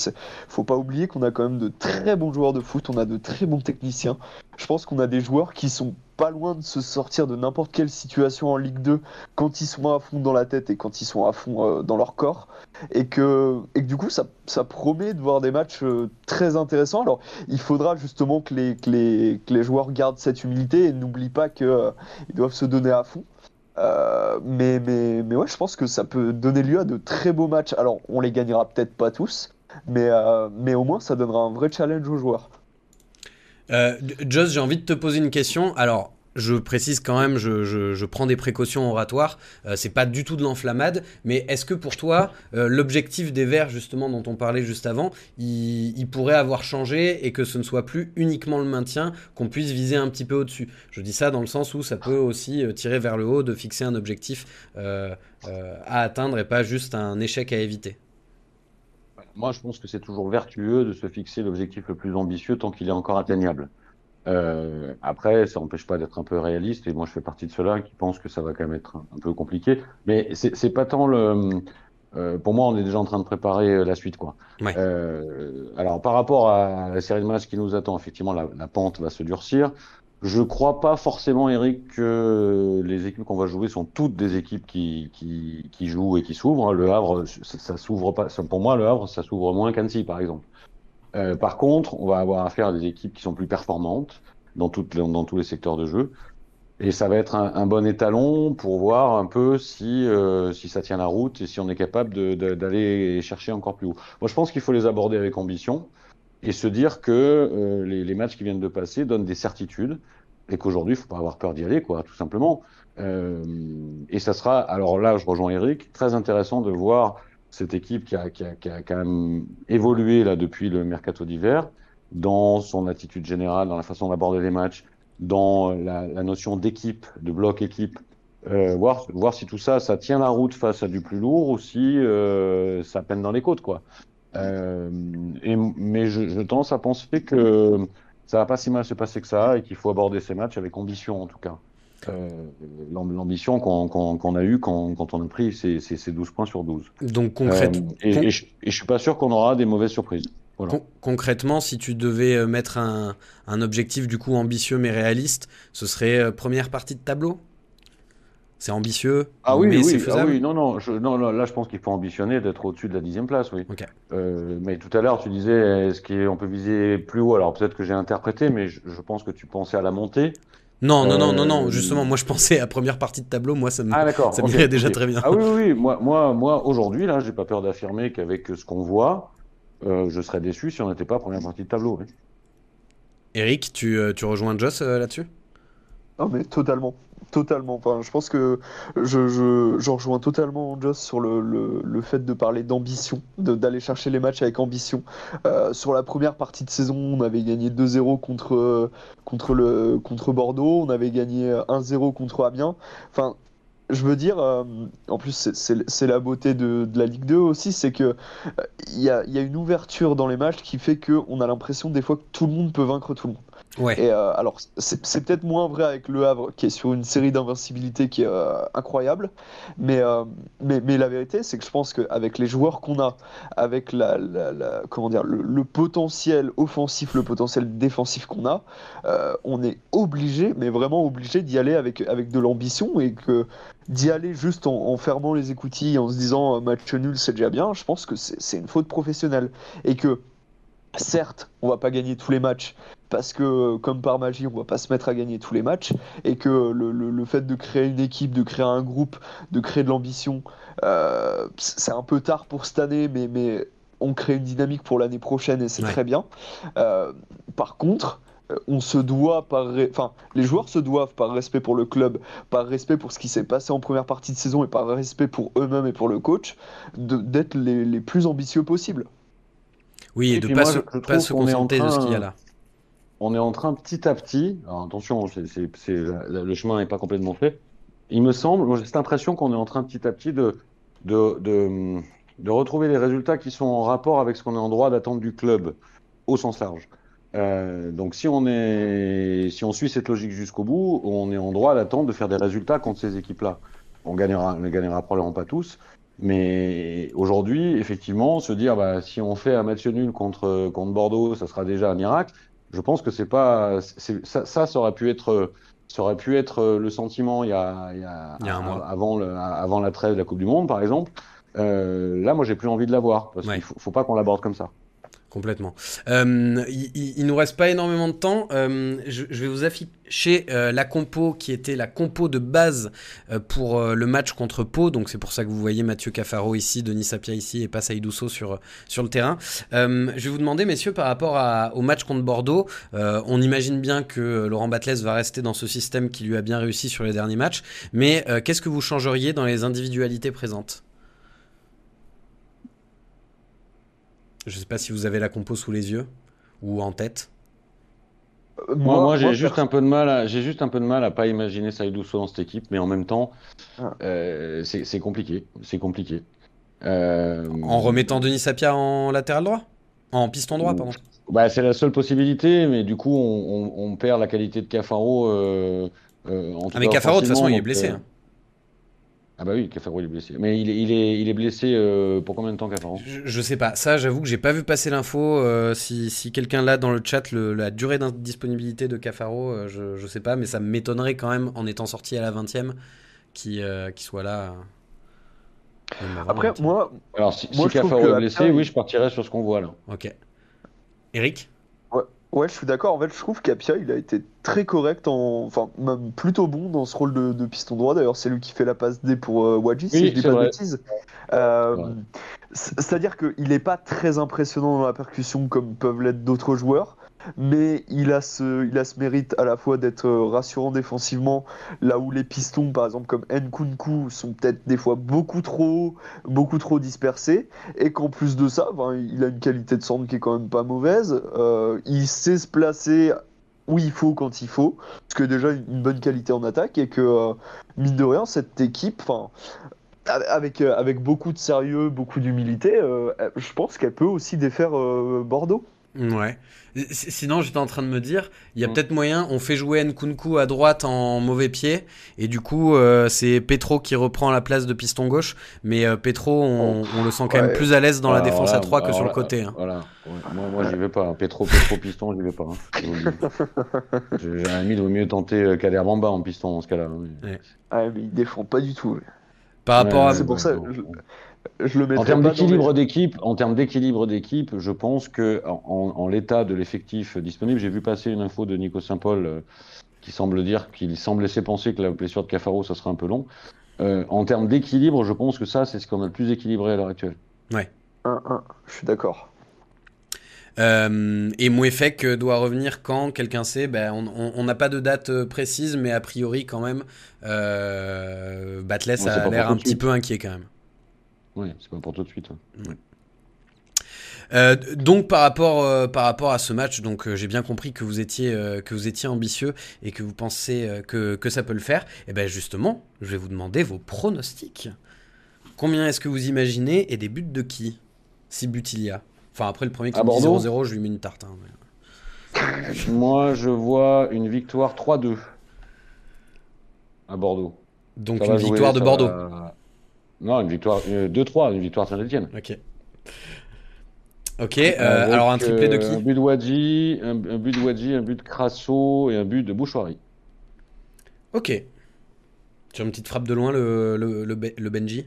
faut pas oublier qu'on a quand même de très bons joueurs de foot, on a de très bons techniciens. Je pense qu'on a des joueurs qui sont pas loin de se sortir de n'importe quelle situation en Ligue 2 quand ils sont à fond dans la tête et quand ils sont à fond euh, dans leur corps. Et que, et que du coup, ça, ça promet de voir des matchs euh, très intéressants. Alors, il faudra justement que les, que les, que les joueurs gardent cette humilité et n'oublient pas qu'ils euh, doivent se donner à fond. mais, mais, mais ouais, je pense que ça peut donner lieu à de très beaux matchs. Alors, on les gagnera peut-être pas tous, mais, mais au moins, ça donnera un vrai challenge aux joueurs. Euh, Joss, j'ai envie de te poser une question. Alors, je précise quand même, je, prends des précautions oratoires. Euh, c'est pas du tout de l'enflammade, mais est-ce que pour toi, euh, l'objectif des Verts, justement, dont on parlait juste avant, il, pourrait avoir changé et que ce ne soit plus uniquement le maintien, qu'on puisse viser un petit peu au-dessus? Je dis ça dans le sens où ça peut aussi tirer vers le haut de fixer un objectif à atteindre et pas juste un échec à éviter. Moi, je pense que c'est toujours vertueux de se fixer l'objectif le plus ambitieux tant qu'il est encore atteignable. Euh, après, ça n'empêche pas d'être un peu réaliste, et moi je fais partie de ceux-là qui pensent que ça va quand même être un, peu compliqué. Mais c'est pas tant le. Euh, pour moi, on est déjà en train de préparer la suite, quoi. Ouais. Euh, alors, par rapport à la série de matchs qui nous attend, effectivement, la, la pente va se durcir. Je crois pas forcément, Eric, que les équipes qu'on va jouer sont toutes des équipes qui, jouent et qui s'ouvrent. Le Havre, ça, s'ouvre pas. Pour moi, le Havre, ça s'ouvre moins qu'Annecy, par exemple. Euh, par contre, on va avoir affaire à des équipes qui sont plus performantes dans, tous les secteurs de jeu. Et ça va être un, un bon étalon pour voir un peu si, euh, si ça tient la route et si on est capable d'aller chercher encore plus haut. Moi, je pense qu'il faut les aborder avec ambition et se dire que euh, les, les, matchs qui viennent de passer donnent des certitudes et qu'aujourd'hui, il faut pas avoir peur d'y aller, quoi, tout simplement. Euh, et ça sera, alors là, je rejoins Eric, très intéressant de voir cette équipe qui a, qui a, qui a quand même évolué là depuis le mercato d'hiver dans son attitude générale, dans la façon d'aborder les matchs, dans la, notion d'équipe, de bloc équipe, euh, voir, voir si tout ça, ça tient la route face à du plus lourd ou si ça peine dans les côtes, quoi. Euh, et, mais je, je tendance à penser que ça va pas si mal se passer que ça et qu'il faut aborder ces matchs avec ambition en tout cas. Euh, l'ambition qu'on a eue quand, quand, on a pris ces, ces, ces, 12 points sur 12. Donc concrètement. Euh, et, et, je, je, suis pas sûr qu'on aura des mauvaises surprises. Voilà. Con concrètement, si tu devais mettre un, un, objectif du coup ambitieux mais réaliste, ce serait première partie de tableau? C'est ambitieux, ah oui, mais oui, c'est faisable. Ah oui, non, non, je, non, là, je pense qu'il faut ambitionner d'être au-dessus de la dixième place, oui. Okay. Euh, mais tout à l'heure, tu disais, est-ce qu'on peut viser plus haut? Alors peut-être que j'ai interprété, mais je, je, pense que tu pensais à la montée. Non, non, non, non, non, justement, moi je pensais à première partie de tableau, moi ça me, ah, <laughs> ça okay, m'irait déjà okay. très bien. Ah oui, oui, moi, moi, moi aujourd'hui, là, j'ai pas peur d'affirmer qu'avec ce qu'on voit, euh, je serais déçu si on n'était pas première partie de tableau. Oui. Eric, tu, euh, tu rejoins Joss euh, là-dessus? Non, mais totalement. Totalement. Enfin, je pense que je, je, rejoins totalement Joss sur le, le, le fait de parler d'ambition, d'aller chercher les matchs avec ambition. Euh, sur la première partie de saison, on avait gagné 2-0 contre, contre, contre Bordeaux, on avait gagné 1-0 contre Amiens. Enfin, je veux dire, euh, en plus, c'est la beauté de, de, la Ligue 2 aussi, c'est que il euh, y, y, a une ouverture dans les matchs qui fait qu'on a l'impression des fois que tout le monde peut vaincre tout le monde. Et euh, alors, c'est peut-être moins vrai avec Le Havre, qui est sur une série d'invincibilité qui est euh, incroyable. Mais, euh, mais, mais, la vérité, c'est que je pense qu'avec les joueurs qu'on a, avec la, comment dire, le, potentiel offensif, le potentiel défensif qu'on a, on est obligé, mais vraiment obligé d'y aller avec, avec de l'ambition et que d'y aller juste en, en, fermant les écoutilles, en se disant match nul, c'est déjà bien, je pense que c'est une faute professionnelle. Et que certes, on va pas gagner tous les matchs parce que, comme par magie, on va pas se mettre à gagner tous les matchs et que le, le, le fait de créer une équipe, de créer un groupe, de créer de l'ambition, euh, c'est un peu tard pour cette année, mais, mais on crée une dynamique pour l'année prochaine et c'est ouais. très bien. Euh, par contre, on se doit par enfin les joueurs se doivent par respect pour le club par respect pour ce qui s'est passé en première partie de saison et par respect pour eux-mêmes et pour le coach d'être les, les plus ambitieux possibles oui, et, et de ne pas, se, pas se contenter train, de ce qu'il y a là. On est en train petit à petit, attention, le chemin n'est pas complètement fait. Il me semble, j'ai cette impression qu'on est en train petit à petit de, retrouver les résultats qui sont en rapport avec ce qu'on est en droit d'attendre du club, au sens large. Euh, donc si on suit cette logique jusqu'au bout, on est en droit d'attendre de faire des résultats contre ces équipes-là. On gagnera, ne gagnera probablement pas tous, mais aujourd'hui, effectivement, se dire bah, si on fait un match nul contre Bordeaux, ça sera déjà un miracle. Je pense que c'est pas, ça, ça, ça aurait pu être, ça aurait pu être le sentiment il y a, il y a, Il y a un mois. avant le, avant la trêve de la Coupe du Monde, par exemple. Euh, là, moi, j'ai plus envie de l'avoir parce Ouais. qu'il faut, faut pas qu'on l'aborde comme ça. Complètement. Euh, il, il- il nous reste pas énormément de temps. Euh, je, vais vous afficher euh, la compo qui était la compo de base pour le match contre Pau. Donc c'est pour ça que vous voyez Mathieu Cafaro ici, Denis Sapia ici et pas sur, le terrain. Je vais vous demander, messieurs, par rapport au match contre Bordeaux, on imagine bien que Laurent Batles va rester dans ce système qui lui a bien réussi sur les derniers matchs. Mais qu'est-ce que vous changeriez dans les individualités présentes? Je sais pas si vous avez la compo sous les yeux ou en tête. Euh, Moi, moi, j'ai juste un peu de mal, à, j'ai juste un peu de mal à pas imaginer Saïdou dans cette équipe, mais en même temps, Ah. euh, c'est compliqué, c'est compliqué. Euh, En remettant Denis Sapia en latéral droit? En piston droit, pardon. bah, c'est la seule possibilité, mais du coup, on, on- on perd la qualité de Cafaro. Euh, euh, en tout Ah, mais Cafaro, de toute façon, il est blessé. euh, hein. Ah bah oui, Cafaro il est blessé. Mais il est, il est, il est blessé euh, pour combien de temps, Cafaro Je, je sais pas. Ça, j'avoue que j'ai pas vu passer l'info. Euh, si si quelqu'un l'a dans le chat, le- la durée d'indisponibilité de Cafaro, euh, je, je sais pas, mais ça m'étonnerait quand même, en étant sorti à la 20ème, qu'il euh, soit là. euh, Après, la 20e. moi, Alors, si, Moi, si Cafaro est blessé, oui, je partirais sur ce qu'on voit là. Ok. Eric? Ouais, je suis d'accord. En fait, je trouve qu'Apia, il a été très correct, en... enfin, même plutôt bon dans ce rôle de, de piston droit. D'ailleurs, c'est lui qui fait la passe D pour euh, Wadji, si Oui, je dis c'est pas de bêtises. Euh, Ouais. C'est-à-dire qu'il n'est pas très impressionnant dans la percussion comme peuvent l'être d'autres joueurs, mais il a, ce, il a ce mérite à la fois d'être euh, rassurant défensivement, là où les pistons, par exemple, comme Nkunku, sont peut-être des fois beaucoup trop, beaucoup trop dispersés, et qu'en plus de ça, ben, il a une qualité de centre qui est quand même pas mauvaise. Euh, il sait se placer où il faut quand il faut, ce qui est déjà une bonne qualité en attaque, et que, euh, mine de rien, cette équipe, avec, avec beaucoup de sérieux, beaucoup d'humilité, je pense qu'elle peut aussi défaire Bordeaux. Ouais. S- Sinon, j'étais en train de me dire, il y a Mm. peut-être moyen, on fait jouer Nkunku à droite en mauvais pied, et du coup, euh, c'est Petro qui reprend la place de piston gauche, mais euh, Petro, on, on le sent quand même plus à l'aise dans la défense à 3 que sur le côté. hein. Voilà. Ouais, Moi, moi j'y vais pas. hein. Pétro, Pétro, piston, j'y vais pas. hein. <laughs> J'ai un il vaut mieux tenter euh, Kader Bamba en piston dans ce cas-là. Ouais. Ah, mais il défend pas du tout. Par rapport à. c'est pour ça, je- Je le mettrais En termes d'équilibre les- d'équipe, en termes d'équilibre d'équipe, je pense que en, l'état de l'effectif disponible, j'ai vu passer une info de Nico Saint-Paul euh, qui semble dire qu'il semble laisser penser que la blessure de Cafaro, ça sera un peu long. Euh, en termes d'équilibre, je pense que ça, c'est ce qu'on a le plus équilibré à l'heure actuelle. Un, un, je suis d'accord. Euh, et Mouefek doit revenir quand Quelqu'un sait? Ben, On n'a pas de date précise, mais a priori, quand même, euh, Batles Ouais, a l'air un petit peu inquiet quand même. Oui, c'est pas pour tout de suite. hein. Euh, donc par rapport euh, par rapport à ce match, donc euh, j'ai bien compris que vous étiez que vous étiez ambitieux et que vous pensez que, que ça peut le faire. Et ben justement, je vais vous demander vos pronostics. Combien est-ce que vous imaginez et des buts de qui? Si but il y a. Enfin après le premier qui À me dit Bordeaux? 0-0, je lui mets une tarte. hein, mais- Moi, je vois une victoire 3-2 à Bordeaux. Donc Ça une jouer, victoire de Bordeaux. va- Non, une victoire euh, 2-3, une victoire Saint-Etienne. Ok. Ok. euh, alors un triplé de qui Un but de Wadji, un, un but de Wadji, un but de Crasso et un but de Bouchoirie. Ok. Sur une petite frappe de loin le le, le, Be- le Benji.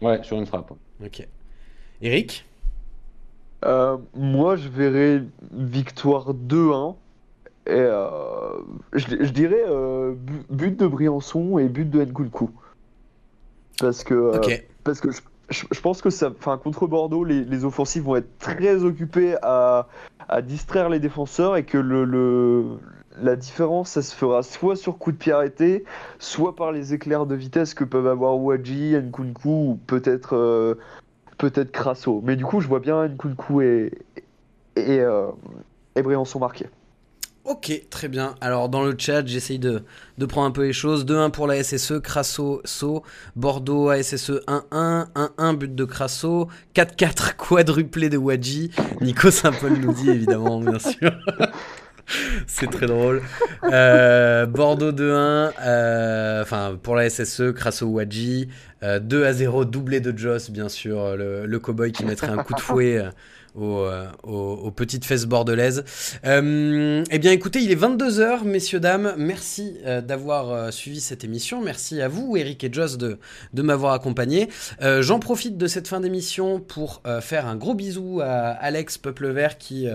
Ouais, sur une frappe. Ok. Eric. Euh, moi, je verrais victoire 2-1. Et euh, je, je dirais euh, bu- but de Briançon et but de Nkunku. Parce que, euh, parce que je, je- je pense que ça, contre Bordeaux, les, les offensives vont être très occupées à, à distraire les défenseurs et que le, le- la différence, ça se fera soit sur coup de pied arrêté, soit par les éclairs de vitesse que peuvent avoir Wadji, Nkunku ou peut-être euh, peut-être Crasso. Mais du coup, je vois bien Nkunku et, et, euh, et Briançon marqués. Ok, très bien. Alors dans le chat, j'essaye de, de prendre un peu les choses. 2-1 pour la SSE, Crasso, So, Bordeaux, ASSE 1-1, 1-1, but de Crasso, 4-4, quadruplé de Wadji. Nico Saint-Paul nous dit évidemment, bien <laughs> sûr. <laughs> C'est très drôle. Euh, Bordeaux 2-1, euh, enfin pour la SSE, Crasso Wadji. 2 à 0, doublé de Joss, bien sûr, le, le cowboy qui mettrait un coup de fouet euh, aux, petites fesses bordelaises. Euh, eh bien écoutez, il est 22h, messieurs, dames. Merci euh, d'avoir suivi cette émission. Merci à vous, Eric et Joss, de, de m'avoir accompagné. J'en profite de cette fin d'émission pour faire un gros bisou à Alex Peuple Vert qui,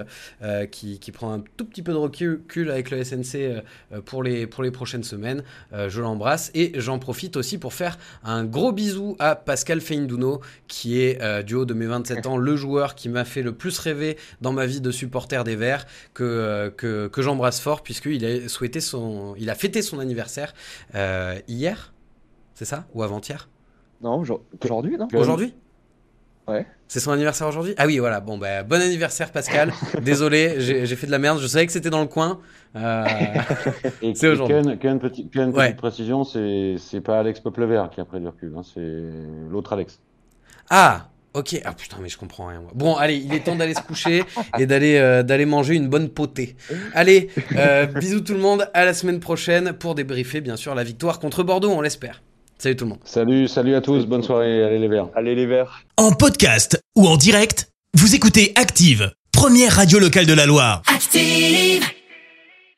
qui, qui, prend un tout petit peu de recul avec le SNC pour, les, pour les prochaines semaines. je l'embrasse. Et j'en profite aussi pour faire un gros bisou à Pascal Feinduno, qui est du haut de mes 27 ans, le joueur qui m'a fait le plus rêvé dans ma vie de supporter des Verts que, euh, que, que j'embrasse fort puisqu'il a souhaité son, il a fêté son anniversaire euh, hier, c'est ça? Ou avant-hier? Non, aujourd'hui, non? Aujourd'hui Ouais. C'est son anniversaire aujourd'hui? Ah oui, voilà. Bon, ben, bon anniversaire, Pascal. <laughs> Désolé, j'ai fait de la merde. Je savais que c'était dans le coin. Euh... <laughs> c'est aujourd'hui. Qu'une petite, petite précision, c'est pas Alex Vert qui a pris du recul. Hein, c'est l'autre Alex. Ah Ok, ah putain, mais je comprends rien. Bon, allez, il est temps d'aller se coucher et d'aller euh, d'aller manger une bonne potée. Allez, euh, bisous tout le monde, à la semaine prochaine pour débriefer bien sûr la victoire contre Bordeaux, on l'espère. Salut tout le monde. Salut, salut à tous, bonne soirée, allez les Verts. Allez les Verts. En podcast ou en direct, vous écoutez Active, première radio locale de la Loire. Active